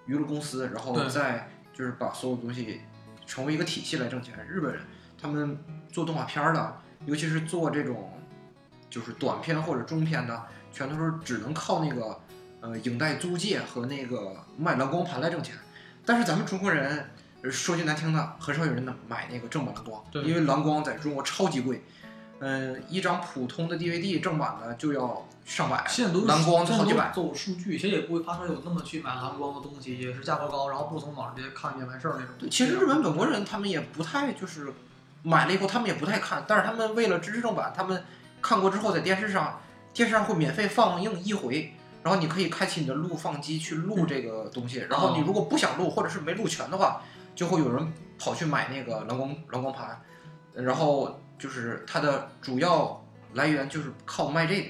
娱乐公司，然后对再就是把所有东西成为一个体系来挣钱。日本人他们做动画片儿的，尤其是做这种就是短片或者中片的，全都是只能靠那个呃影带租借和那个卖蓝光盘来挣钱。但是咱们中国人呃说句难听的，很少有人能买那个正版蓝光，对因为蓝光在中国超级贵。嗯，一张普通的 DVD 正版的就要上百，现在都是蓝光就好几百。都有数据，谁也不会发出来有那么去买蓝光的东西，也是价格高，然后不从网上直接看一遍完事儿那种。对，其实日本本国人他们也不太就是买了以后他们也不太看，但是他们为了支持正版，他们看过之后在电视上电视上会免费放映一回，然后你可以开启你的录放机去录这个东西，然后你如果不想录或者是没录全的话，就会有人跑去买那个蓝光蓝光盘，然后就是它的主要来源就是靠卖这个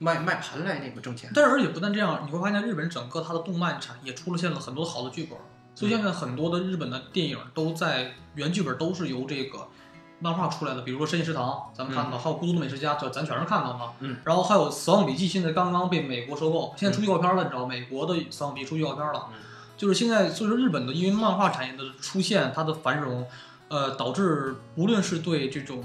卖卖盘来那个挣钱。但是而且不但这样，你会发现日本整个它的动漫产业出现了很多好的剧本，所以现在很多的日本的电影都在原剧本都是由这个漫画出来的，比如说《深夜食堂》，咱们看到，还有《孤独的美食家》，咱咱全是看到了。嗯。然后还有《死亡笔记》，现在刚刚被美国收购，现在出预告片了，你知道，美国的《死亡笔记》出预告片了。嗯就是现在，所以说日本的因为漫画产业的出现，它的繁荣，呃，导致无论是对这种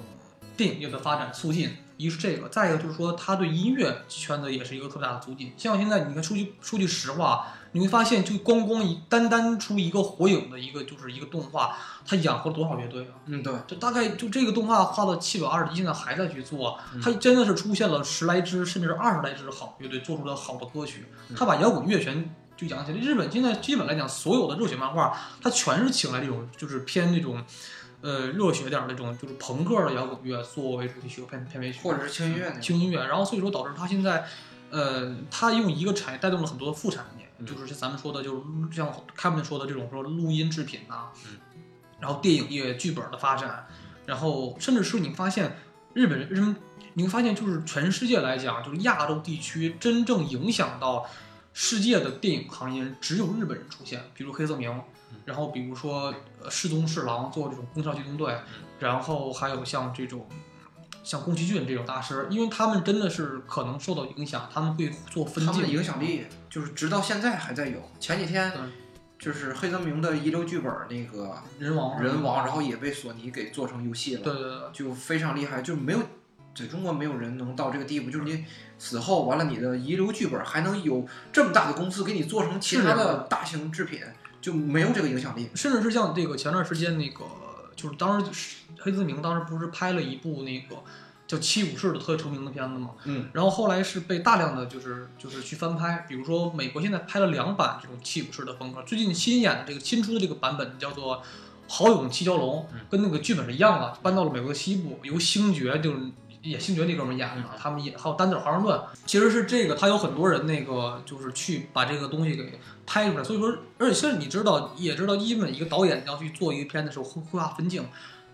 电影业的发展促进，一是这个，再一个就是说，他对音乐圈子也是一个特别大的促进。像现在，你看说句说句实话，你会发现，就光光一单单出一个火影的一个就是一个动画，它养活了多少乐队啊？嗯，对，这大概就这个动画画到七百二十一，现在还在去做，嗯它真的是出现了十来支甚至是二十来支好乐队，做出了好的歌曲。嗯他把摇滚乐全就养起来。日本现在基本来讲，所有的热血漫画，它全是请来这种就是偏那种。呃，热血点儿那种就是朋克的摇滚乐作为主题曲和片片尾曲，或者是轻音乐那种。轻音乐，然后所以说导致他现在，呃，它用一个产业带动了很多的副产业，嗯就是像咱们说的，就是像他们说的这种说录音制品呐、嗯然后电影业剧本的发展，然后甚至是你发现日本人，你会发现就是全世界来讲，就是亚洲地区真正影响到世界的电影行业只有日本人出现，比如黑泽明。然后比如说，呃，世宗侍郎做这种宫校机动队，然后还有像这种像宫崎骏这种大师，因为他们真的是可能受到影响，他们会做分镜，他们的影响力就是直到现在还在有。前几天就是黑泽明的遗留剧本那个人王人王，然后也被索尼给做成游戏了，对对对，就非常厉害，就没有在中国没有人能到这个地步，就是你死后完了，你的遗留剧本还能有这么大的公司给你做成其他的大型制品，就没有这个影响力。甚至是像这个前段时间那个，就是当时是黑泽明当时不是拍了一部那个叫《七武士》的特别成名的片子嘛，嗯，然后后来是被大量的就是就是去翻拍，比如说美国现在拍了两版这种七武士的风格，最近新演的这个新出的这个版本叫做《豪勇七蛟龙》，跟那个剧本是一样的，搬到了美国的西部，由星爵就是演星爵那哥们儿演的，他们演还有丹泽尔·华盛顿，其实是这个他有很多人那个就是去把这个东西给拍出来，所以说，而且现在你知道也知道，一本一个导演要去做一个片的时候会会画分镜，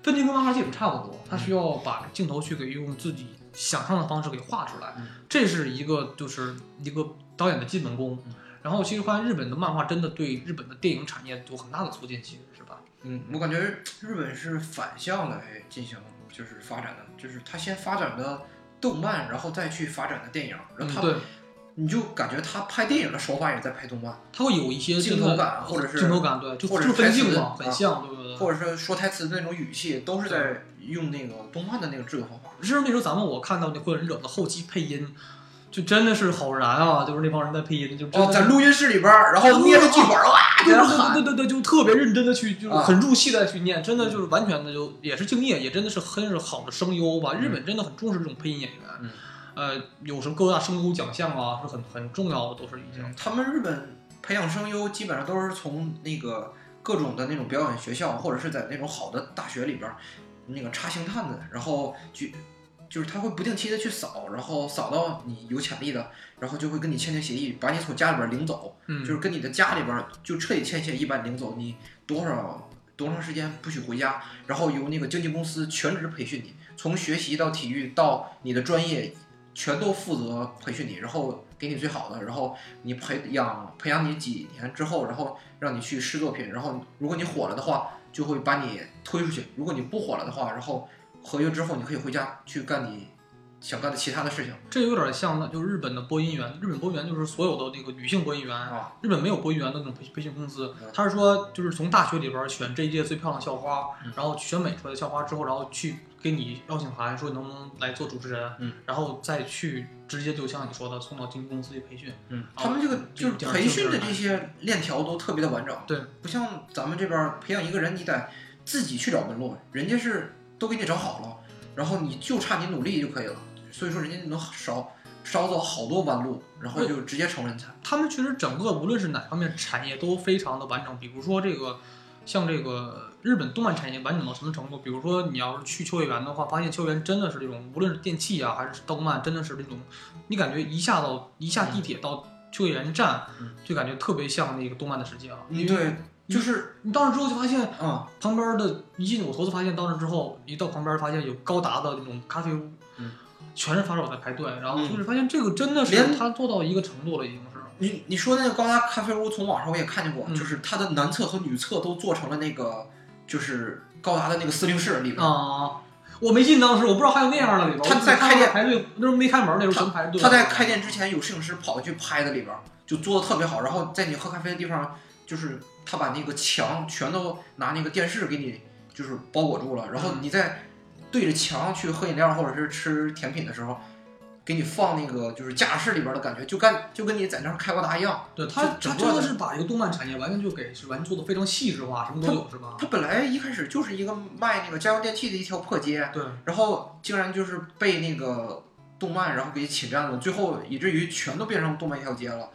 分镜跟漫画基本差不多，他需要把镜头去给用自己想象的方式给画出来，这是一个就是一个导演的基本功。然后其实发现日本的漫画真的对日本的电影产业有很大的促进，其实是吧？嗯，我感觉日本是反向来进行就是发展的，就是他先发展的动漫，然后再去发展的电影，然后他、你就感觉他拍电影的手法也在拍动漫，他会有一些镜头感或者是镜头感，对，就或者镜嘛，啊很像，对不对？或者是说台词的那种语气，都是在用那个动漫的那个制作方法。是那时候咱们我看到那《火影忍者》的后期配音，就真的是好燃啊！就是那帮人在配音，就真哦，在录音室里边儿，然后捏着剧本哇，在对那喊。对对对对，就特别认真的去，就是啊很入戏的去念，真的就是完全的就也是敬业，也真的是很是好的声优吧。日本真的很重视这种配音演员，嗯呃，有什么各大声优奖项啊，是很很重要的，都是已经。他们日本培养声优基本上都是从那个各种的那种表演学校，或者是在那种好的大学里边儿那个插星探的，然后去就是他会不定期的去扫，然后扫到你有潜力的，然后就会跟你签订协议，把你从家里边儿领走，嗯，就是跟你的家里边儿就彻底签协议把你领走，你多少多长时间不许回家，然后由那个经纪公司全职培训你，从学习到体育到你的专业，全都负责培训你，然后给你最好的，然后你培养培养你几年之后，然后让你去试作品，然后如果你火了的话，就会把你推出去；如果你不火了的话，然后合约之后你可以回家去干你想干的其他的事情这有点像那就是日本的播音员，日本播音员就是所有的那个女性播音员，啊。日本没有播音员的那种培培训公司嗯，他是说就是从大学里边选这一届最漂亮校花嗯，然后选美出来的校花之后，然后去给你邀请函，说你能不能来做主持人嗯，然后再去直接就像你说的送到经纪公司去培训。他们这个就是培训的这些链条都特别的完整，对，不像咱们这边儿培养一个人，你得自己去找门路，人家是都给你整好了，然后你就差你努力就可以了，所以说人家能少少走好多弯路，然后就直接成人才。他们其实整个无论是哪方面产业都非常的完整，比如说这个。像这个日本动漫产业完整到什么程度？比如说你要是去秋叶原的话，发现秋叶原真的是这种，无论是电器啊还是动漫，真的是这种，你感觉一下到一下地铁到秋叶原站，嗯就感觉特别像那个动漫的世界啊。因为对，就是你到那之后就发现啊、旁边的一进我头次发现到那之后，一到旁边发现有高达的那种咖啡屋，嗯全是发烧友在排队，然后嗯就是发现这个真的是连他做到一个程度了，已经是。你你说那个高达咖啡屋，从网上我也看见过，嗯就是它的男厕和女厕都做成了那个，就是高达的那个司令室里边。啊，我没进当时，我不知道还有那样的里边。他在开店排队，那时候没开门，那时候全排队。他在开店之前有摄影师跑过去拍的里边，就做的特别好。然后在你喝咖啡的地方，就是他把那个墙全都拿那个电视给你就是包裹住了，然后你再对着墙去喝饮料或者是吃甜品的时候，给你放那个就是驾驶室里边的感觉，就跟就跟你在那儿开过达一样。对他，他真的是把一个动漫产业完全就给是完全做的非常细致化，什么都有是吧？他本来一开始就是一个卖那个家用电器的一条破街，对，然后竟然就是被那个动漫然后给侵占了，最后以至于全都变成动漫一条街了。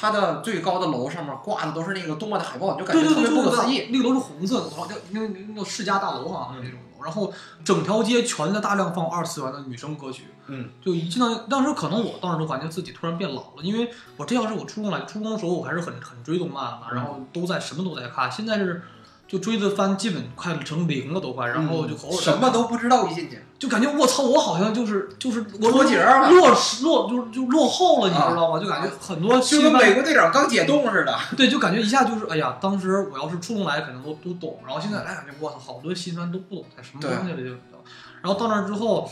它的最高的楼上面挂的都是那个动漫的海报，你就感觉特别不对可思议。那个楼是红色的，然后叫那个那叫世家大楼好像是那种楼，然后整条街全在大量放二次元的女生歌曲。嗯，就一进到当时可能我当时都感觉自己突然变老了，因为我这要是我初中来，初中的时候我还是很很追动漫的，然后都在什么都在看，现在是就追的番基本快成零了都快，然后就偶尔什么都不知道一进去，就感觉我操，我好像就是就是我脱节儿了落落就是就落后了，你知道吗？就感觉很多就跟美国队长刚解冻似的。对，就感觉一下就是哎呀，当时我要是初中来，可能都都懂，然后现在来感觉我操，好多新番都不懂在什么东西里就，然后到那儿之后。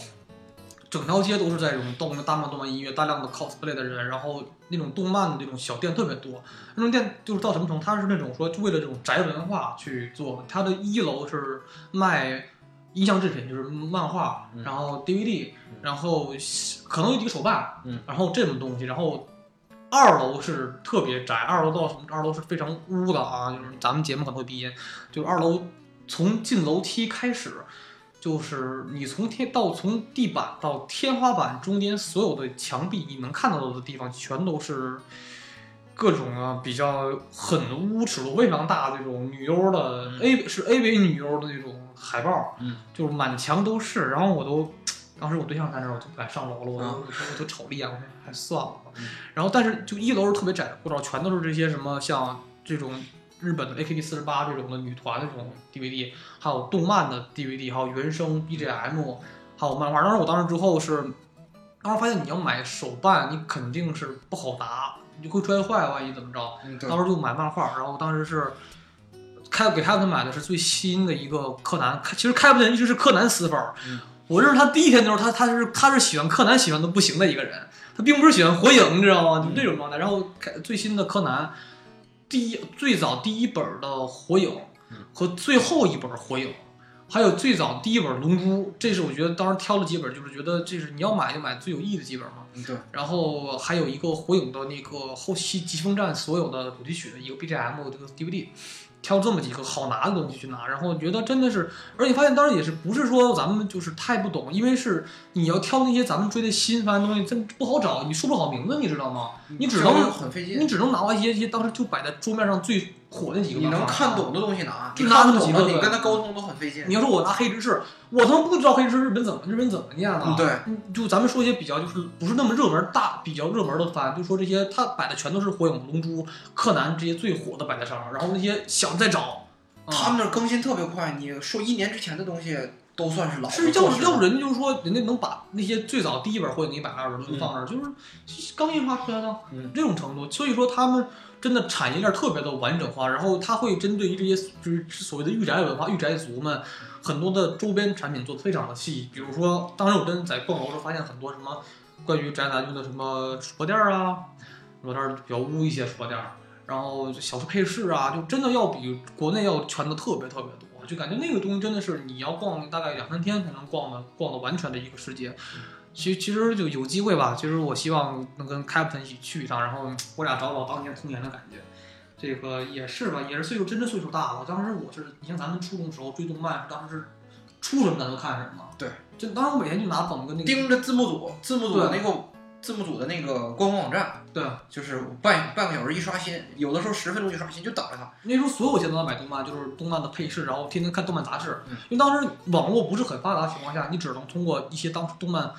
整条街都是在这种动大量动漫音乐，大量的 cosplay 的人，然后那种动漫的这种小店特别多。那种店就是到什么程度？它是那种说就为了这种宅文化去做的。它的一楼是卖音像制品，就是漫画，嗯然后 DVD，然后可能有几个手办，嗯，然后这种东西，然后二楼是特别宅，二楼到什么？二楼是非常污的啊，就是咱们节目可能会鼻音，就是二楼从进楼梯开始。就是你从天到从地板到天花板中间所有的墙壁，你能看到的地方全都是各种啊比较很污尺度非常大的这种女优的 A 是 A 为女优的那种海报，嗯，就是满墙都是。然后我都 [tsk] 当时我对象在那儿，我就不敢上楼了，我就、啊我就瞅了一眼，我说还算了吧。嗯然后但是就一楼是特别窄的过道，全都是这些什么像这种日本的 AKB 四十八这种的女团的这种 DVD，还有动漫的 DVD，还有原声 BGM，还有漫画。当时我当时之后是，当时发现你要买手办，你肯定是不好拿，你会摔坏，万一怎么着？当时就买漫画，然后当时是开给他们买的是最新的一个柯南，其实凯文一直是柯南死粉儿。嗯我认识他第一天的时候，他他是他是喜欢柯南喜欢的不行的一个人，他并不是喜欢火影，你知道吗？就这种状态。然后开最新的柯南，第一最早第一本的火影嗯和最后一本火影。还有最早第一本《龙珠》，这是我觉得当时挑了几本，就是觉得这是你要买就买最有意义的几本嘛。嗯对，然后还有一个火影的那个后期疾风战所有的主题曲的一个 BGM 这个 DVD，挑这么几个好拿的东西去拿，然后觉得真的是，而且发现当然也是不是说咱们就是太不懂，因为是你要挑那些咱们追的新番东西，真不好找，你说不好名字，你知道吗？你只能很费劲你。只能拿一些一些当时就摆在桌面上最火那几个你，能看懂的东西拿，就你拿那几个看不懂的，你对跟他沟通都很费劲你。要说我拿黑执事，我他妈不知道黑执事日本怎么日本怎么念的。嗯，对，嗯，就咱们说一些比较就是不是那么热门大比较热门的番，就说这些他摆的全都是火影、龙珠、柯南这些最火的摆在上面，然后那些想再找他们那更新特别快，你说一年之前的东西都算是老的是要要不人家就是说，人家能把那些最早第一本火影的一百二本都放那儿，就是刚印刷出来的嗯这种程度。所以说他们真的产业链特别的完整化，然后他会针对于这些就是所谓的御宅文化、御宅族们很多的周边产品做的非常的细。比如说，当时我真在逛楼时候发现很多什么关于宅男用的什么鼠标垫儿啊，鼠标垫儿比较污一些鼠标垫儿。然后小的配饰啊，就真的要比国内要全的特别特别多，就感觉那个东西真的是你要逛大概两三天才能逛的逛的完全的一个世界。其其实就有机会吧，其实我希望能跟 Captain 一起去一趟，然后我俩找找当年童年的感觉。这个也是吧，也是岁数真的岁数大了。当时我是，你像咱们初中时候追动漫，当时是出什么咱就看什么。对，就当时我每天就拿本跟那个盯着字幕组，字幕组的那个字幕组的那个官方网站，对，就是半半个小时一刷新，有的时候十分钟一刷新，就等着它。那时候所有钱都在买动漫，就是动漫的配饰，然后天天看动漫杂志。嗯因为当时网络不是很发达的情况下，你只能通过一些当时动漫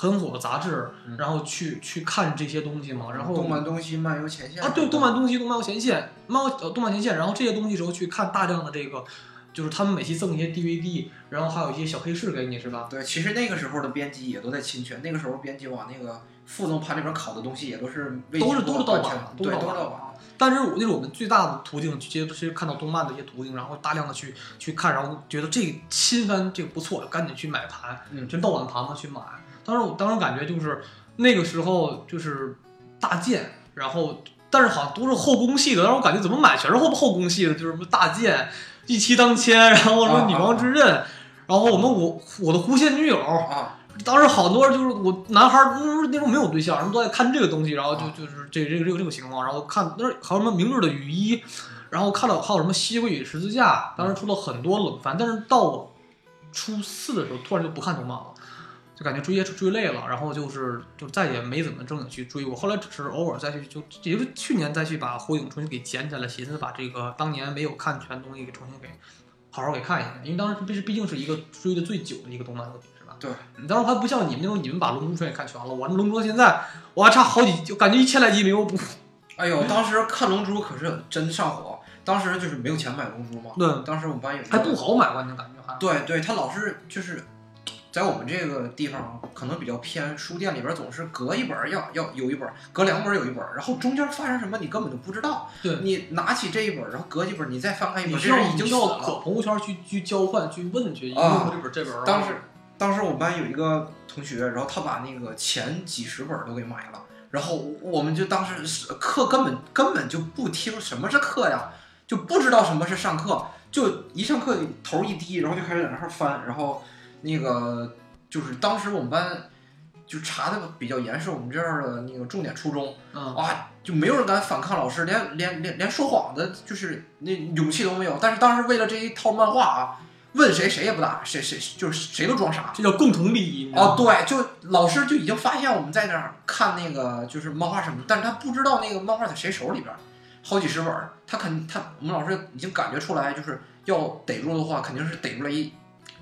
很火的杂志，嗯然后去去看这些东西嘛。然后动漫东西漫游前线啊，对，动漫东西、动漫前线、漫呃动漫前线，然后这些东西时候去看大量的这个，就是他们每期赠一些 DVD，然后还有一些小黑市给你，是吧？对，其实那个时候的编辑也都在侵权，那个时候编辑往那个副总盘里边拷的东西也都是都是都是盗版对，都是盗版。但是我那是我们最大的途径，接着是看到动漫的一些途径，然后大量的去去看，然后觉得这个新番这个不错，赶紧去买盘，嗯就盗版盘嘛去买。当时我当时感觉就是那个时候就是大剑，然后但是好像都是后宫系的，但是我感觉怎么买全是后后宫系的，就是什么大剑、一骑当千，然后什么女王之刃，然后我们我我的狐仙女友，啊，当时好多人就是我男孩儿，那时候那时候没有对象，什么都在看这个东西，然后就啊就是这这个这个这个情况，然后看那儿还有什么明日的雨衣，然后看到还有什么西归与十字架，当时出了很多冷番，但是到我初四的时候，突然就不看动漫了。就感觉追也追累了，然后就是就再也没怎么正经去追过。后来只是偶尔再去，就也就是去年再去把火影重新给捡起来，寻思把这个当年没有看全的东西给重新给好好给看一下。因为当时毕毕竟是一个追的最久的一个动漫作品，是吧？对，你当时还不像你们那种，你们把《龙珠》全给看全了，我这《龙珠》到现在我还差好几，就感觉一千来集没有补。[laughs] 哎呦，当时看《龙珠》可是真上火，当时就是没有钱买《龙珠》嘛。对，当时我们班有还不好买，关键感觉还。对对，他老是就是在我们这个地方可能比较偏，书店里边总是隔一本儿要要有一本儿，隔两本儿有一本儿，然后中间发生什么你根本就不知道。对你拿起这一本儿，然后隔几本儿，你再翻开一本，你这人已经死了。朋友圈去去交换去问去，啊用这本这本。当时当时我们班有一个同学，然后他把那个前几十本儿都给买了，然后我们就当时是课根本根本就不听什么是课呀，就不知道什么是上课，就一上课头一低，然后就开始在那儿翻，然后那个就是当时我们班就查的比较严，是我们这儿的那个重点初中嗯，啊，就没有人敢反抗老师，连连连连说谎的，就是那勇气都没有。但是当时为了这一套漫画啊，问谁谁也不答，谁谁就是谁都装傻。这叫共同利益。你知道吗，哦，对，就老师就已经发现我们在那儿看那个就是漫画什么，但是他不知道那个漫画在谁手里边儿，好几十本儿，他肯他我们老师已经感觉出来，就是要逮住的话，肯定是逮住了一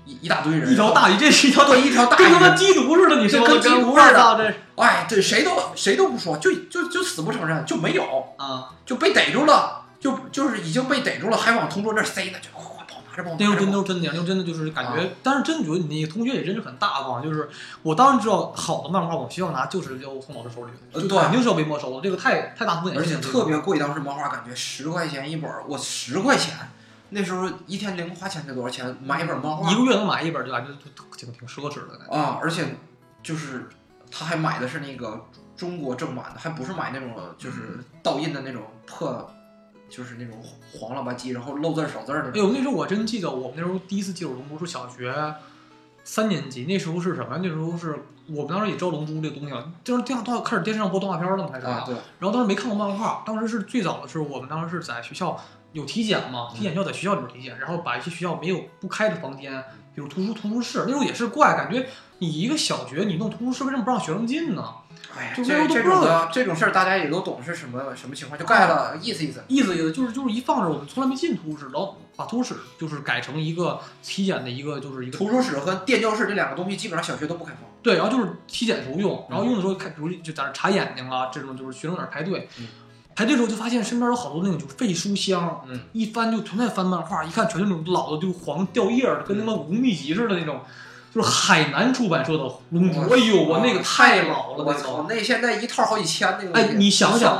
一一大堆人，一条大鱼，这是一条大对一条大跟他妈鱼，缉毒似的，你说这跟缉毒似的这哎，对，谁都谁都不说，就就就死不承认，就没有，啊，就被逮住了，就就是已经被逮住了，还往同桌那塞呢，就快快跑，拿着包，那时候真都真的，那时候真的就是感啊觉，但是真觉得你那个同学也真是很大方，就是我当然知道好的漫画往学校拿就是要从老师手里，对肯定是要被没收的，这个太太大风险而且，特别贵，当时漫画感觉十块钱一本儿，我十块钱，那时候一天零花钱才多少钱？买一本漫画一个月能买一本，就感觉就挺挺奢侈的感觉。啊，而且就是他还买的是那个中国正版的，还不是买那种就是盗印的那种破，就是那种黄了吧唧，然后漏字儿少字儿的。哎呦，那时候我真记得，我们那时候第一次接触龙珠是小学三年级，那时候是什么？那时候是我们当时也知道龙珠这个东西了，就是电动开始电视上播动画片了嘛，开始。啊，对，然后当时没看过漫画，当时是最早的是我们当时是在学校有体检嘛，体检就要在学校里面体检，然后把一些学校没有不开的房间，比如图书图书室，那时候也是怪，感觉你一个小学你弄图书室为什么不让学生进呢？哎呀，这这种的这种事儿大家也都懂是什么什么情况，就盖了意思意思。意思意思就是就是一放着，我们从来没进图书室，然后把图书室就是改成一个体检的一个就是一个图书室和电教室这两个东西基本上小学都不开放。对，然后就是体检时候用，然后用的时候看，比如就在那查眼睛啊，这种就是学生在那排队嗯。排队的时候就发现身边有好多那种就废书箱，嗯，一翻就全在翻漫画，一看全是那种老的就黄掉页儿的，跟他妈武功秘籍似的那种。就是海南出版社的《龙珠》，我哎呦，我那个太太老了，我操，那现在一套好几千那个。哎你想想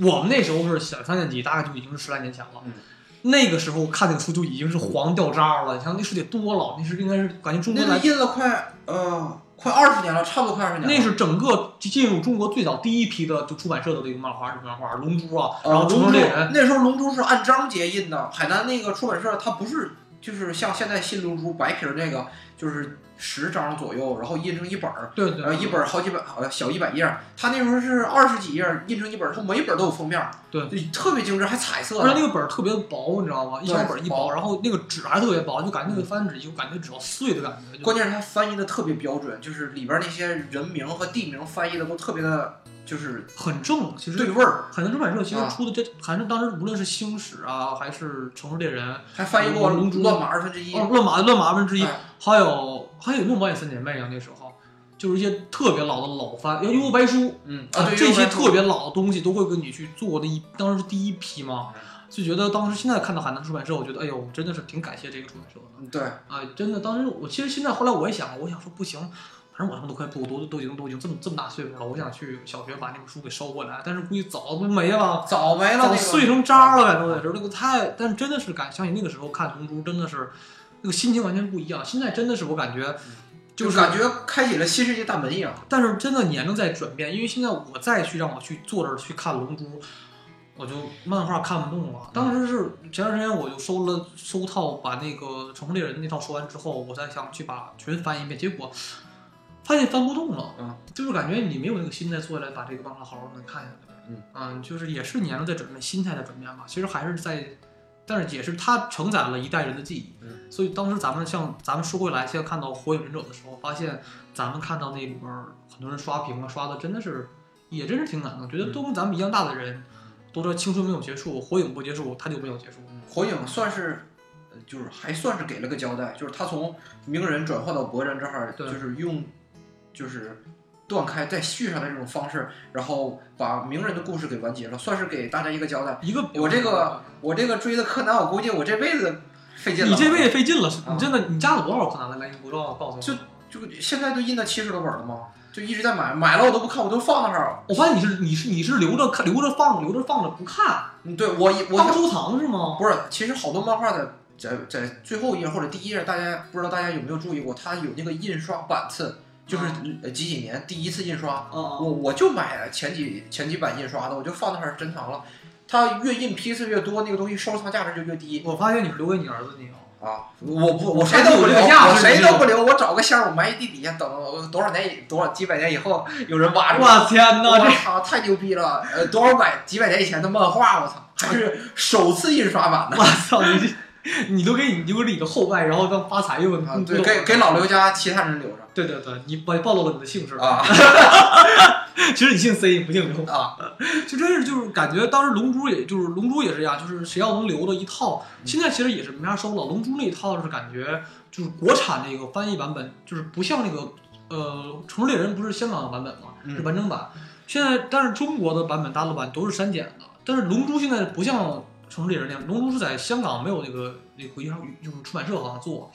我们那时候是小三年级，大概就已经是十来年前了。嗯那个时候看那个书就已经是黄掉渣了，你想那书得多老？那是应该是感觉中国来那个印了快呃快二十年了，差不多快二十年了。那是整个进入中国最早第一批的就出版社的这个漫画，日本漫画《龙珠》啊，然呃，后《龙珠猎人》，那时候龙珠是按章节印的，海南那个出版社它不是就是像现在新龙珠白皮儿那个，就是十张左右，然后印成一本儿，对对呃，一本儿好几百好像小一百页儿，它那时候是二十几页儿印成一本儿，后每本儿都有封面儿，对就特别精致，还彩色的。而且那个本儿特别薄，你知道吗？一小本儿一薄，然后那个纸还特别薄，就感觉那个翻纸就感觉纸要碎的感觉。关键是它翻译的特别标准，就是里边儿那些人名和地名翻译的都特别的，就是很正，其实对味儿。海南出版社其实啊出的这，海南当时无论是星矢啊，还是城市猎人，还翻译过龙珠乱马二分之一。哦，乱马乱马二分之一，哎还有还有诺宝也三姐妹啊，那时候。就是一些特别老的老番，幽游白书。嗯啊，这些特别老的东西都会跟你去做的一，当时是第一批嘛。嗯，就觉得当时现在看到海南出版社，我觉得哎呦，真的是挺感谢这个出版社的。嗯对，啊，真的，当时我其实现在后来我也想，我想说不行，反正我他妈都快不都都已经都已经这么这么大岁数了，我想去小学把那本书给收回来，但是估计早都没了，早没了碎成渣了，感觉也是那个太，但是真的是感想起那个时候看《龙珠》，真的是那个心情完全不一样。现在真的是我感觉。就是感觉开启了新世界大门一样。但是真的年龄在转变，因为现在我再去让我去坐这儿去看《龙珠》，我就漫画看不动了。当时是前段时间我就收了收套，把那个《城市猎人》那套说完之后，我再想去把全翻一遍，结果发现翻不动了。嗯，就是感觉你没有那个心再坐下来把这个漫画好好能看下来。嗯就是也是年龄在转变，心态在转变吧。其实还是在，但是也是它承载了一代人的记忆。嗯，所以当时咱们像咱们说回来，现在看到《火影忍者》的时候，发现咱们看到那里边儿很多人刷屏啊，刷的真的是也真是挺感动，觉得都跟咱们一样大的人，都说青春没有结束，火影不结束，他就没有结束。火影算是，呃就是还算是给了个交代，就是他从鸣人转化到博人这儿，就是用，就是断开再续上的这种方式，然后把鸣人的故事给完结了，算是给大家一个交代。一个我这个我这个追的柯南，我估计我这辈子费劲了。你这辈子费劲了，啊你真的你加了多少柯南了来？你不知道告诉我。就就现在都印到七十多本了吗？就一直在买，买了我都不看，我都放那儿。我发现你是你是你是留着看留着放留着放着不看，嗯，对我我当收藏是吗？不是，其实好多漫画的在在最后一页或者第一页，大家不知道大家有没有注意过，它有那个印刷版次，就是呃几几年第一次印刷，我我就买前几前几版印刷的，我就放那儿珍藏了。它越印批次越多，那个东西收藏价值就越低我发现你是留给你儿子那个。啊！我不，我看谁都不留，我谁都不留，我找个箱，我埋地底下，等多少年以多少几百年以后有人挖出来。我天哪，我这操，太牛逼了！呃，多少百几百年以前的漫画，我操，还是首次印刷版的我操你这，[laughs] 你都给你留给你的后代，然后当发财用。啊！对，给给老刘家其他人留着对对对，你暴暴露了你的姓氏。啊 [laughs] 其实你姓 C 不姓刘，啊！[laughs] 就真是就是感觉当时龙珠也就是龙珠也是这样，就是谁要能留的一套，现在其实也是没啥收了。龙珠那一套是感觉就是国产那个翻译版本，就是不像那个呃《城市猎人》不是香港的版本嘛，嗯是完整版。现在但是中国的版本大陆版都是删减的，但是龙珠现在不像《城市猎人》那样，龙珠是在香港没有那个那个一号就是出版社好像做，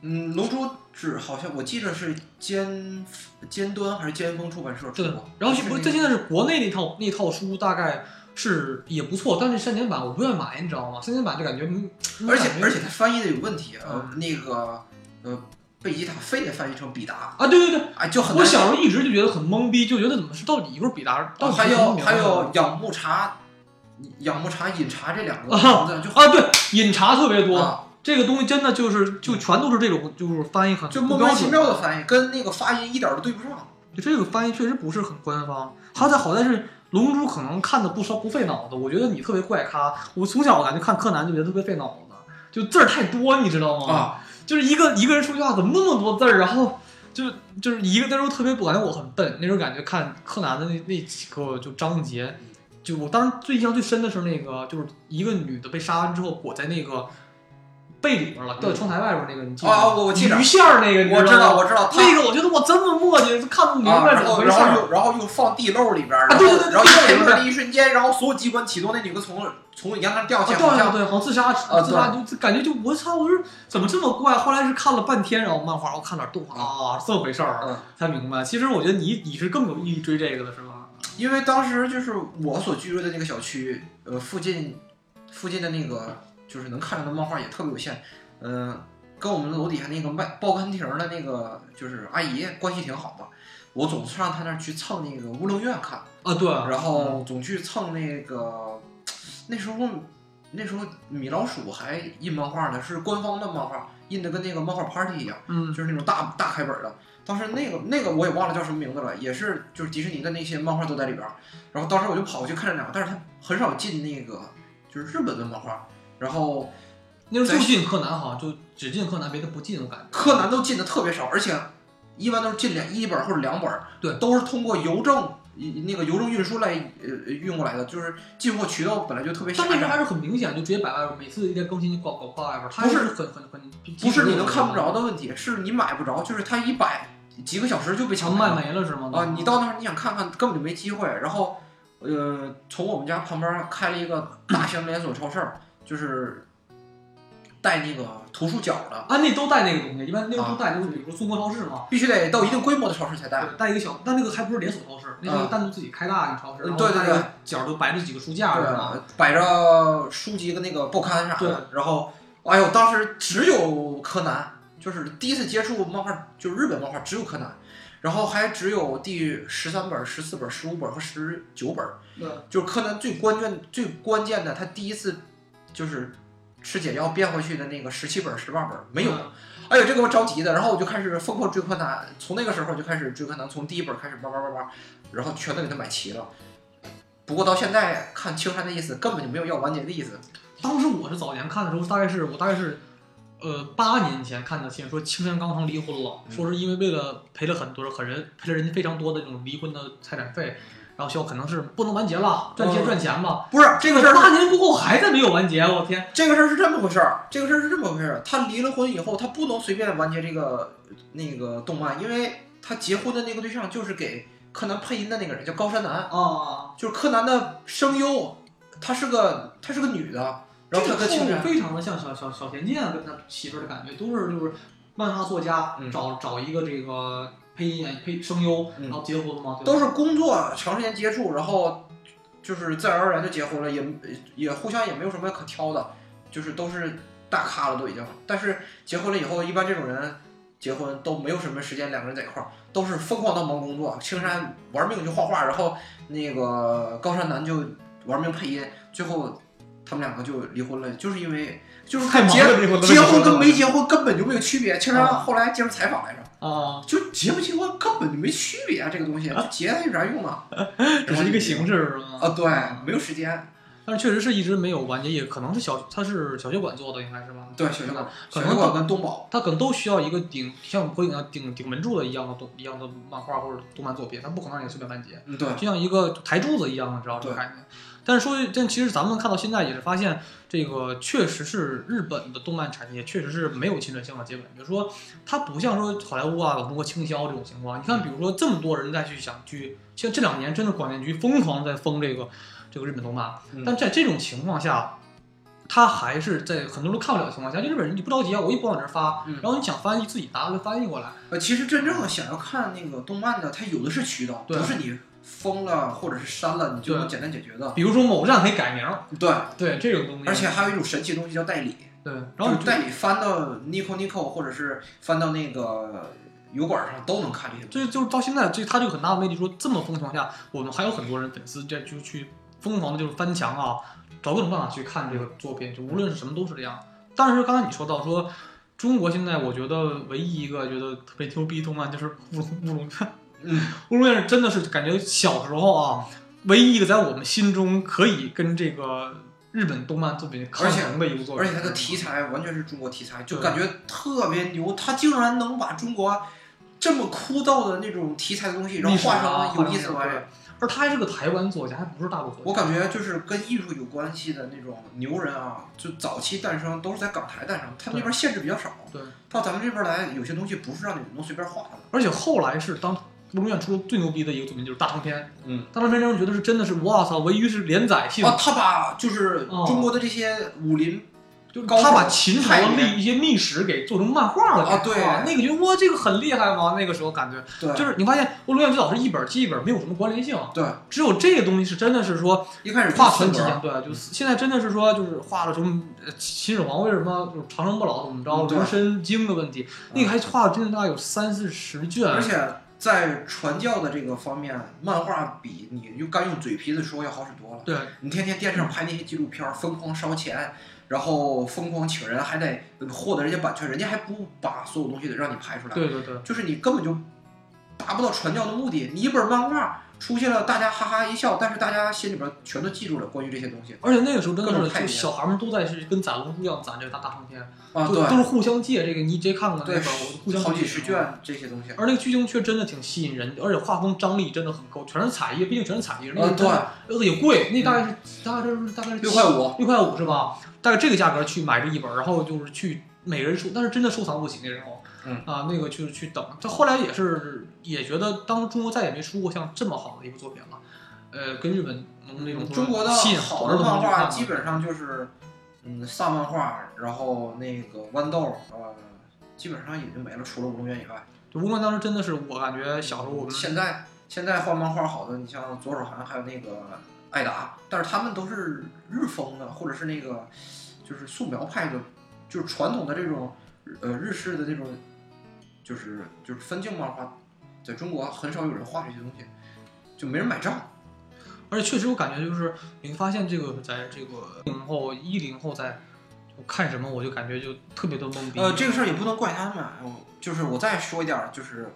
嗯，龙珠是好像我记得是尖尖端还是尖峰出版社出对的，，然后不，是那这现在是国内那套那套书大概是也不错，但是删减版我不愿意买，你知道吗？删减版就感觉，嗯而且而且它翻译的有问题，呃，嗯那个呃贝吉塔非得翻译成比达，啊，对对对，啊，就很我小时候一直就觉得很懵逼，就觉得怎么是到底一会儿比达，到底还是什么名字有还有养牧茶、养牧茶、饮茶这两个啊名字就啊，对，饮茶特别多，啊，这个东西真的就是就全都是这种就是翻译很就莫名其妙的翻译，跟那个发音一点都对不上。就这个翻译确实不是很官方。好在好在是龙珠可能看的不烧不费脑子，我觉得你特别怪咖。我从小我感觉看柯南就觉得特别费脑子，就字儿太多，你知道吗？啊，就是一个一个人说句话怎么那么多字儿，然后就就是一个那时候特别不感觉我很笨，那时候感觉看柯南的那那几个就章节，就我当时最印象最深的是那个就是一个女的被杀完之后裹在那个被里边了，掉在窗台外边那个，你记得啊吗？我我记得鱼线儿那个，我知道，我知道，他那个我觉得我这么墨迹，看不明啊，白然后怎么回事儿。然后又然后又放地漏里边儿，然后对对对对然后一开门对对的一瞬间，然后所有机关启动，那女的从从阳台掉啊，下去，好像对好像自杀，啊自杀就感觉就我操，我说怎么这么怪？后来是看了半天，然后漫画，我看点动画啊，这么回事儿嗯，才明白。其实我觉得你你是更有意义追这个的是吧？因为当时就是我所居住的那个小区，呃，附近附近的那个就是能看到的漫画也特别有限，嗯、跟我们楼底下那个卖报刊亭的那个就是阿姨关系挺好的，我总是上她那儿去蹭那个乌龙院看，啊，对，然后总去蹭那个那时候那时候米老鼠还印漫画呢，是官方的漫画，印的跟那个漫画 party 一样。嗯，就是那种大大开本的。当时那个那个我也忘了叫什么名字了，也是就是迪士尼的那些漫画都在里边儿。然后当时我就跑过去看这两个，但是他很少进那个就是日本的漫画。然后那时候就进柯南，好像就只进柯南，别的不进，我感觉。柯南都进的特别少，而且一般都是进两一本或者两本儿，对都是通过邮政一那个邮政运输来呃运过来的，就是进货渠道本来就特别狭窄。但那边还是很明显，就直接摆外边，每次一天更新就挂挂挂外边，它不是很很很不是你能看不着的问题，是你买不着，就是它一摆几个小时就被抢卖没了是吗？啊，你到那儿你想看看，根本就没机会。然后，呃，从我们家旁边开了一个大型连锁超市儿，就是带那个图书角的，啊，那都带那个东西，一般那都带，就是比如说中国超市嘛，必须得到一定规模的超市才带。带一个小，但那个还不是连锁超市，那是啊单独自己开大的超市，然后对对对那个角都摆着几个书架摆着书籍跟那个报刊啥的。然后，哎呦，当时只有柯南，就是第一次接触漫画，就是日本漫画只有柯南，然后还只有第十三本、十四本、十五本和十九本。对，就是柯南最关键最关键的，他第一次就是吃解药变回去的那个十七本、十八本没有。嗯哎呦，这给我着急的，然后我就开始疯狂追柯南，从那个时候就开始追柯南，从第一本开始叭叭叭叭，然后全都给他买齐了。不过到现在看青山的意思，根本就没有要完结的意思。当时我是早年看的时候，大概是我大概是，呃，八年前看的新闻，说青山刚昌离婚了，嗯说是因为为了赔了很多很人赔了人家非常多的这种离婚的财产费，然后需要可能是不能完结了，赚钱嗯赚钱吧。不是这个事儿，八年过后还在没有完结，我天！这个事儿是这么回事儿，这个事儿是这么回事儿。他离了婚以后，他不能随便完结这个那个动漫，因为他结婚的那个对象就是给柯南配音的那个人，叫高山南。啊，就是柯南的声优，她是个她是个女的，然后她这个套路跟青山，非常的像小小小田健跟他媳妇儿的感觉，都是就是漫画作家、嗯找找一个这个配音演配声优，嗯然后结婚嘛，对吧都是工作长时间接触，然后就是自然而然就结婚了，也也互相也没有什么可挑的，就是都是大咖了都已经。但是结婚了以后，一般这种人结婚都没有什么时间两个人在一块儿，都是疯狂的忙工作。青山玩命就画画，然后那个高山南就玩命配音，最后他们两个就离婚了，就是因为就是太忙结了离婚了结婚跟没结婚根本就没有区别。青山啊后来接受采访来着。啊，就结不结婚根本就没区别啊，这个东西，就 [laughs] 结它有啥用啊？[laughs] 只是一个形式是吗？啊，对，没有时间。但是确实是一直没有完结，也可能是小，他是小学馆做的，应该是吧？对，小学馆、小学馆跟东宝，他可能都需要一个顶像火影啊顶顶门柱的一样的动一样的漫画或者动漫作品，他不可能让你随便完结，嗯，对，就像一个台柱子一样的，知道这概念。但是说，但其实咱们看到现在也是发现，这个确实是日本的动漫产业确实是没有侵略性的基本。就是说，它不像说好莱坞啊往中国倾销这种情况。你看，比如说这么多人再去想去，像这两年真的广电局疯狂在封这个这个日本动漫，嗯但在这种情况下，他还是在很多人都看不了的情况下，就日本人你不着急啊，我一不往这儿发，嗯然后你想翻译自己拿就翻译过来。呃，其实真正想要看那个动漫的，它有的是渠道，对不是你封了或者是删了，你就能简单解决的。比如说某站可以改名儿，对，对这种东西，而且还有一种神奇的东西叫代理，对，然后你代理翻到 Nico Nico 或者是翻到那个油管上都能看这些。这就是到现在，这他这个很大的魅力，说这么疯情况下，我们还有很多人粉丝在就去疯狂的就是翻墙啊，找各种办法去看这个作品，就无论是什么都是这样。但是刚才你说到说，中国现在我觉得唯一一个觉得特别牛逼动漫就是乌龙乌龙院，[laughs] 嗯，乌龙院真的是感觉小时候啊，唯一一个在我们心中可以跟这个日本动漫作品抗衡的一部作品，而且它的题材完全是中国题材，就感觉特别牛。它竟然能把中国这么枯燥的那种题材的东西，然后画成有意思的玩意儿。而他还是个台湾作家，还不是大陆作家。我感觉就是跟艺术有关系的那种牛人啊，就早期诞生都是在港台诞生，他们那边限制比较少。对，到咱们这边来，有些东西不是让你能随便画的。而且后来是当龙院出最牛逼的一个作品就是大长篇，嗯，大长篇让人觉得是真的是哇操，唯一是连载性，啊，他把就是哦中国的这些武林就高手他把秦朝太厉害历一些秘史给做成漫画了啊对哇那个觉得哇这个很厉害吗？那个时候感觉对，就是你发现龙院最早是一本接一本，没有什么关联性，对，只有这个东西是真的是说一开始画传奇，对，就是现在真的是说就是画了什么呃秦始皇为什么就是长生不老怎么着，人参经的问题，那个还画了真的大概有三四十卷，而且在传教的这个方面，漫画比你就干用嘴皮子说要好使多了。对你天天电视上拍那些纪录片儿，疯狂烧钱，然后疯狂请人，还得获得人家版权，人家还不把所有东西得让你拍出来。对对对。就是你根本就达不到传教的目的。你一本漫画出现了，大家哈哈一笑，但是大家心里边全都记住了关于这些东西而且那个时候真的是，就小孩们都在是跟攒龙珠一样攒这个大大长篇，啊，对都是互相借这个，你直接看看那对个，我互相好几十卷这些东西。而那个剧情却真的挺吸引人，而且画风张力真的很够，全是彩页，毕竟全是彩页，那对，也贵，那大概是大概是大概是六块五，六块五是吧？大概这个价格去买这一本，然后就是去每人收，但是真的收藏不起那时候，嗯。啊，那个去去等，他后来也是也觉得，当中国再也没出过像这么好的一部作品了，呃，跟日本能那种中国的好的漫画基本本上就是，嗯，萨漫画，然后那个豌豆，呃，基本上也就没了，除了乌龙院以外。就无论当时真的是我感觉小时候我们现在现在画漫画好的，你像左手寒还有那个艾达，但是他们都是日风的，或者是那个就是素描派的，就是传统的这种呃日式的那种，就是就是分镜漫画，在中国很少有人画这些东西，就没人买账。而且确实我感觉就是你会发现这个在这个零后一零后在我看什么我就感觉就特别的懵逼。呃，这个事儿也不能怪他们，嗯就是我再说一点儿，就是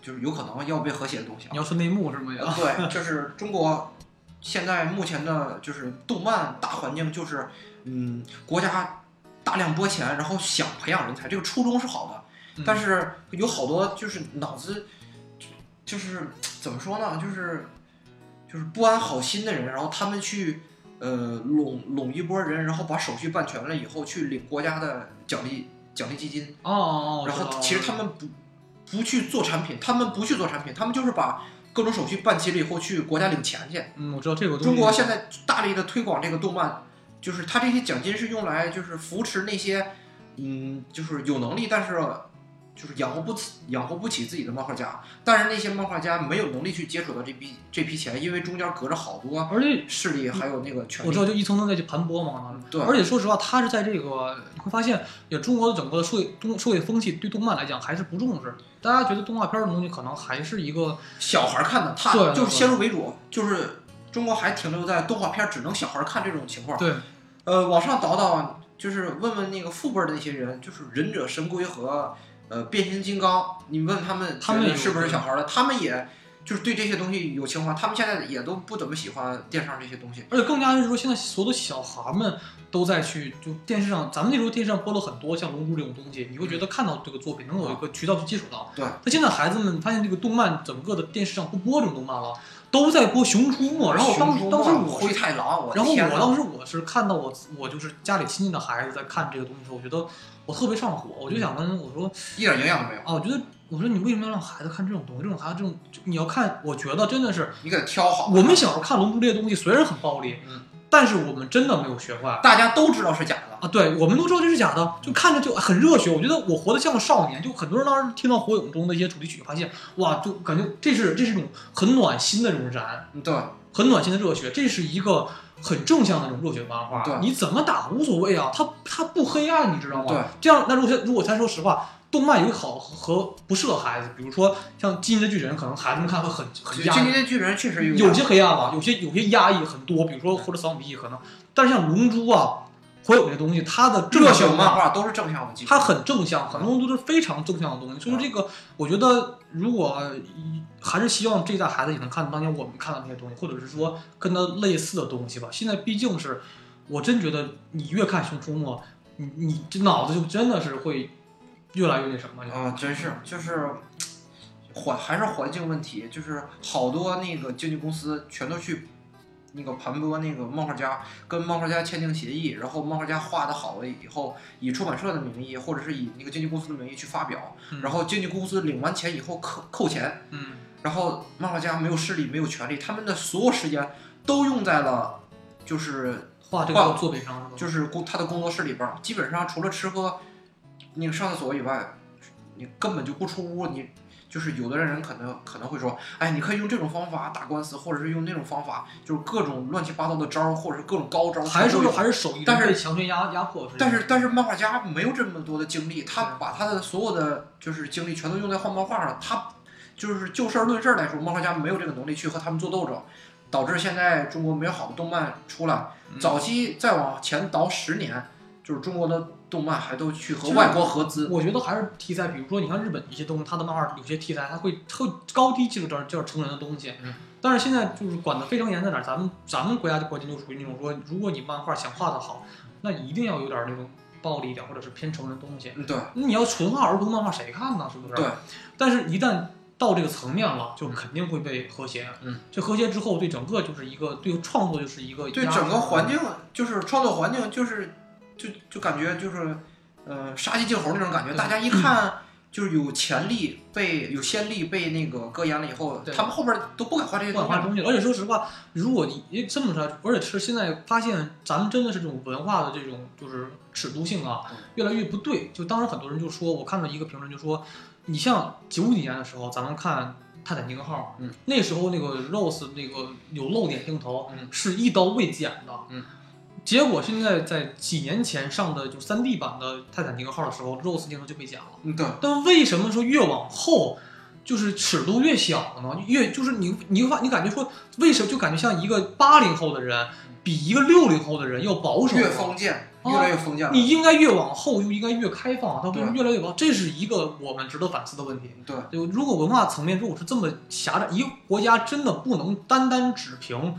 就是有可能要被和谐的东西啊你。要说内幕是吗？呃对，就是中国现在目前的就是动漫大环境，就是嗯，国家大量拨钱，然后想培养人才，这个初衷是好的，嗯但是有好多就是脑子就是怎么说呢，就是就是不安好心的人，然后他们去呃拢拢一波人，然后把手续办全了以后，去领国家的奖励奖励基金。哦哦哦，然后其实他们不不去做产品，他们不去做产品，他们就是把各种手续办齐了以后去国家领钱去。嗯，我知道这个东中国现在大力的推广这个动漫，就是他这些奖金是用来就是扶持那些嗯就是有能力但是就是养活不起养活不起自己的漫画家，但是那些漫画家没有能力去接触到这批这批钱，因为中间隔着好多而且势力还有那个权力。我知道，就一层层再去盘剥嘛。对，而且说实话，他是在这个你会发现，也中国的整个的社会动社会风气对动漫来讲还是不重视。大家觉得动画片儿的东西可能还是一个小孩儿看的，他对就是先入为主，就是中国还停留在动画片儿只能小孩儿看这种情况。对呃，往上倒倒，就是问问那个父辈儿的那些人，就是忍者神龟和呃变形金刚，你问他们他们是不是小孩儿的，他们也就是对这些东西有情怀，他们现在也都不怎么喜欢电视上这些东西。而且更加是说，现在所有的小孩们都在去就电视上，咱们那时候电视上播了很多像《龙珠》这种东西，你会觉得看到这个作品能有一个渠道去接触到。对，那现在孩子们发现这个动漫整个的电视上不播这种动漫了，都在播《熊出没》，然后当时当时我灰太狼，我然后我当时我是看到我我就是家里亲戚的孩子在看这个东西的时候，我觉得我特别上火，我就想跟我说一点营养都没有，啊，我觉得我说你为什么要让孩子看这种东西？这种孩子这种你要看，我觉得真的是你给他挑好。我们小时候看《龙珠》这些东西虽然很暴力，嗯，但是我们真的没有学坏。大家都知道是假的，啊，对，我们都知道这是假的，就看着就很热血。我觉得我活得像个少年，就很多人当时听到《火影》中的一些主题曲，发现哇，就感觉这是这是一种很暖心的这种燃，嗯对，很暖心的热血，这是一个很正向的那种热血漫画。对你怎么打无所谓啊，它它不黑暗，你知道吗？对，这样那如果如果咱说实话，动漫有好和不适合孩子，比如说像《进击的巨人》，可能孩子们看会很很压抑进击。的巨人确实有有些黑暗吧，有些有些压抑很多，比如说或者扫笔可能，但是像龙珠啊、火影这东西，它的正热血向漫画都是正向的，它很正向，很多东西都是非常正向的东西。所以说这个，我觉得如果还是希望这一代孩子也能看到当年我们看到那些东西，或者是说跟他类似的东西吧。现在毕竟是，我真觉得你越看《熊出没》，你你这脑子就真的是会越来越那什么了。啊，真是就是环还是环境问题，就是好多那个经纪公司全都去那个盘剥那个漫画家，跟漫画家签订协议，然后漫画家画的好了以后，以出版社的名义或者是以那个经纪公司的名义去发表，嗯然后经纪公司领完钱以后扣扣钱，嗯，然后漫画家没有势力没有权利，他们的所有时间都用在了就是画这个作品上是吧？就是工他的工作室里边儿，基本上除了吃喝，那个上厕所以外，你根本就不出屋。你就是有的人可能可能会说，哎，你可以用这种方法打官司，或者是用那种方法，就是各种乱七八糟的招儿，或者是各种高招儿。还是还是手艺但是强权压压迫？但是但是漫画家没有这么多的精力，他把他的所有的就是精力全都用在画漫画上，他就是就事儿论事儿来说，漫画家没有这个能力去和他们做斗争，导致现在中国没有好的动漫出来。嗯早期再往前倒十年，就是中国的动漫还都去和外国合资。我觉得还是题材，比如说你看日本一些东西，它的漫画有些题材，它会特高低技术点儿这儿成人的东西。嗯但是现在就是管得非常严在哪儿？咱们咱们国家的国情就属于那种说，如果你漫画想画得好，那一定要有点儿那种暴力一点，或者是偏成人的东西。嗯，对你要纯画儿童漫画谁看呢？是不是？对。但是，一旦到这个层面了，就肯定会被和谐。嗯。这和谐之后，对整个就是一个对创作就是一个对整个环境就是创作环境就是就就感觉就是呃杀鸡儆猴那种感觉，大家一看。就是有潜力被有先例被那个割烟了以后，他们后边都不敢画这些东西了。不敢画东西了。而且说实话，如果你你这么说，而且是现在发现咱们真的是这种文化的这种就是尺度性啊嗯，越来越不对。就当时很多人就说，我看到一个评论就说，你像九几年的时候，咱们看。泰坦尼克号，嗯，那时候那个 Rose 那个有露点镜头，嗯是一刀未剪的，嗯，结果现在在几年前上的就三 D 版的泰坦尼克号的时候，Rose 镜头就被剪了。嗯，对，但为什么说越往后，就是尺度越小了呢？越就是你你会发你感觉说，为什么就感觉像一个八零后的人比一个六零后的人要保守？越封建，啊越来越封建了。你应该越往后就应该越开放，它为什么越来越保？这是一个我们值得反思的问题。对，就如果文化层面如果是这么狭窄，一个国家真的不能单单只凭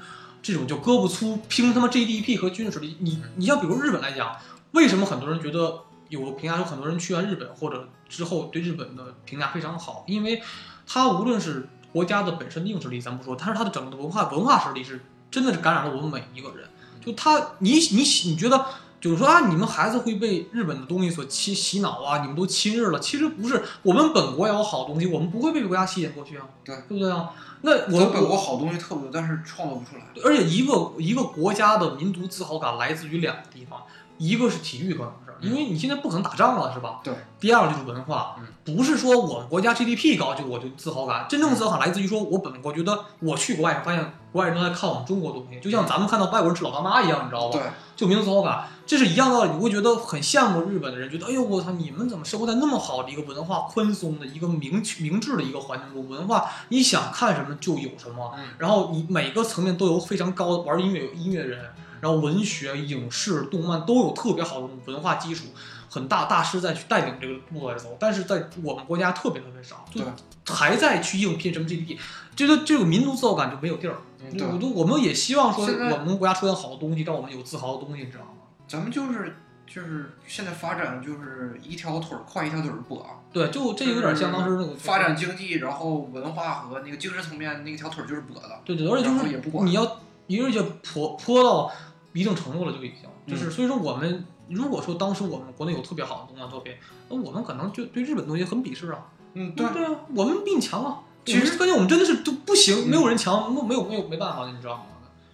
这种就胳膊粗，拼他妈 GDP 和军事力。你你像比如日本来讲，为什么很多人觉得有个评价有很多人去完日本或者之后对日本的评价非常好？因为它无论是国家的本身的硬实力咱不说，但是它的整个的文化文化实力是真的是感染了我们每一个人。就他你你你觉得？就是说啊，你们孩子会被日本的东西所欺洗脑啊，你们都亲日了。其实不是，我们本国也有好东西，我们不会被国家吸引过去啊，对对不对啊？那我们本国好东西特别多，但是创作不出来。而且一个一个国家的民族自豪感来自于两个地方，一个是体育，可能是因为你现在不可能打仗了，是吧？对。第二个就是文化，嗯不是说我们国家 GDP 高就我就自豪感，真正的自豪感来自于说我本国觉得我去国外发现国外人都在看我们中国东西，就像咱们看到外国人吃老干妈一样，你知道吧？对，就民族自豪感，这是一样道理。你会觉得很羡慕日本的人，觉得哎呦我操，你们怎么生活在那么好的一个文化宽松的一个明明智的一个环境中？文化你想看什么就有什么，嗯然后你每个层面都有非常高的玩音乐有音乐人，然后文学、影视、动漫都有特别好的文化基础，很大大师在去带领这个路来走。但是在我们国家特别特别少，就对还在去应聘什么 GDP，这个这个民族自豪感就没有地儿。嗯对我都我们也希望说我们国家出现好的东西，让我们有自豪的东西，你知道吗？咱们就是就是现在发展就是一条腿儿快一条腿儿跛，对，就这有点像当时那个发展经济，然后文化和那个精神层面那条腿儿就是跛的。对对，而且就是也不你要，而且泼泼到一定程度了就已经，嗯就是所以说我们如果说当时我们国内有特别好的动漫作品，那我们可能就对日本东西很鄙视啊，嗯，对对啊，我们比你强啊。其实关键我们真的是都不行，嗯没有人强，没有没有没办法，你知道吗？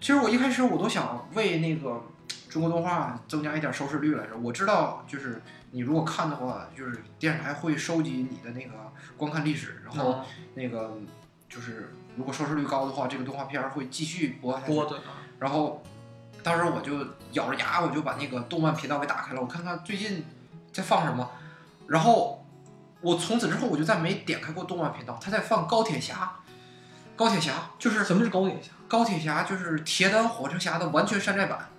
其实我一开始我都想为那个中国动画增加一点收视率来着。我知道，就是你如果看的话，就是电视台会收集你的那个观看历史，然后啊那个就是如果收视率高的话，这个动画片儿会继续播下去。多的啊，然后当时我就咬着牙，我就把那个动漫频道给打开了，我看看最近在放什么。然后我从此之后我就再没点开过动漫频道，他在放高铁侠。高铁侠就是什么是高铁侠？高铁侠，就是铁胆火车侠的完全山寨版。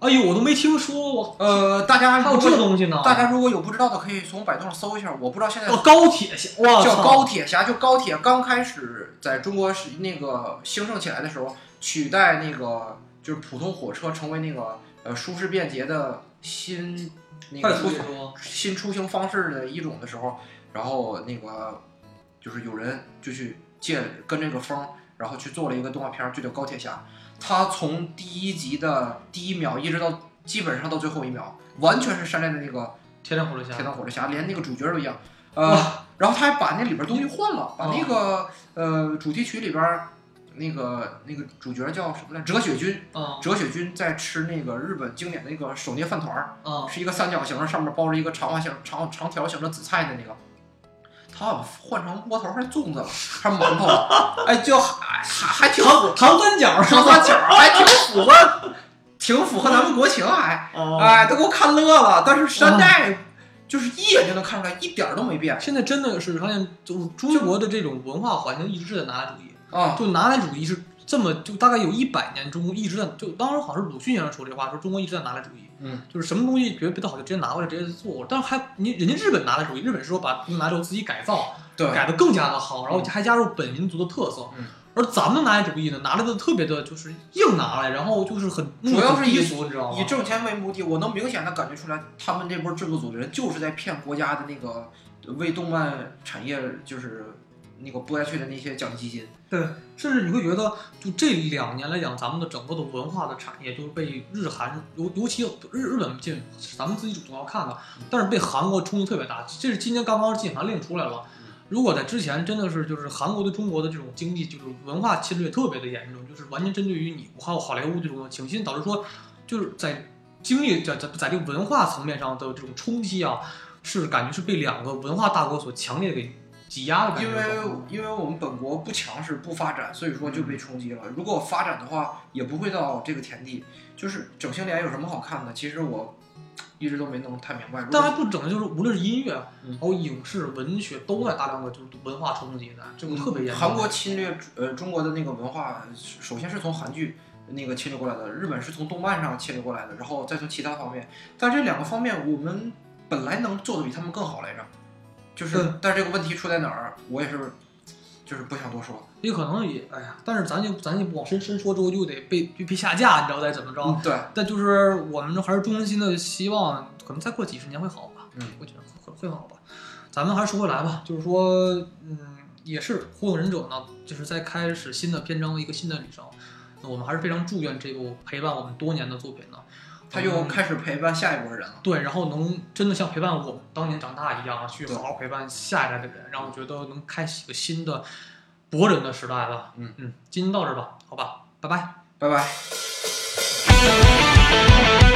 哎呦，我都没听说过，呃，大家还有这东西呢？大家如果有不知道的，可以从百度上搜一下。我不知道现在哦，高铁侠，哇，叫高铁侠，就高铁刚开始在中国是那个兴盛起来的时候，取代那个就是普通火车成为那个呃舒适便捷的新那快个新出行方式的一种的时候，然后那个就是有人就去借跟这个风，然后去做了一个动画片儿，就叫《高铁侠》。他从第一集的第一秒一直到基本上到最后一秒，完全是山寨的那个铁道火车侠铁胆火车侠，连那个主角都一样。呃，然后他还把那里边东西换了，把那个呃主题曲里边儿那个那个主角叫什么来？哲雪君，啊哲雪君在吃那个日本经典的那个手捏饭团儿，啊是一个三角形，上面包着一个长方形、长长条形的紫菜的那个。他好像换成窝头还是粽子了，还是馒头了？哎，就还还还挺糖糖三角糖三角，还挺符合，挺符合咱们国情，还哦哎，都给我看乐了。但是山寨就是一眼就能看出来，一点儿都没变现在真的是发现，就是中国的这种文化环境一直是在拿来主义，啊。就拿来主义是这么就大概有一百年，中国一直在就当时好像是鲁迅先生说这话，说中国一直在拿来主义，嗯，就是什么东西觉得别的好就直接拿过来直接做，但是还你人家日本拿来主义，日本是说把东西拿来之后自己改造，对，改的更加的好，然后还加入本民族的特色。嗯而咱们拿来主义呢，拿来的特别的就是硬拿来，然后就是很主要是以俗，你知道吗？以挣钱为目的，我能明显的感觉出来，他们这波制作组的人就是在骗国家的那个为动漫产业就是那个拨下去的那些奖励基金。对，甚至你会觉得，就这两年来讲，咱们的整个的文化的产业就是被日韩，尤尤其日日本进，咱们自己主动要看的，但是被韩国冲击特别大。这是今年刚刚禁韩令出来了。如果在之前真的是就是韩国对中国的这种经济就是文化侵略特别的严重，就是完全针对于你还有好莱坞这种倾心，导致说就是在经济在在在这个文化层面上的这种冲击啊，是感觉是被两个文化大国所强烈给挤压的感觉。因为因为我们本国不强势不发展，所以说就被冲击了。如果发展的话，也不会到这个田地。就是整形脸有什么好看的？其实我一直都没弄太明白。如但果还不整的就是无论是音乐，嗯还有影视、文学，都在大量的就是文化冲击的，这个特别严重。韩国侵略呃中国的那个文化，首先是从韩剧那个侵略过来的，日本是从动漫上侵略过来的，然后再从其他方面。但这两个方面我们本来能做的比他们更好来着，就是，但是这个问题出在哪儿，我也是就是不想多说。也可能也，哎呀，但是咱就咱就不往深深说，之后就得被被被下架，你知道再怎么着。嗯，对，但就是我们还是衷心的希望，可能再过几十年会好吧。嗯，我觉得会会会好吧。咱们还是说回来吧，就是说，嗯，也是《火影忍者》呢，就是在开始新的篇章，一个新的旅程。我们还是非常祝愿这部陪伴我们多年的作品呢，他又开始陪伴下一波人了。对，然后能真的像陪伴我们当年长大一样，去好好陪伴下一代的人，让我觉得能开启一个新的博人的时代了。嗯嗯，今天到这儿吧，好吧，拜拜。拜拜。「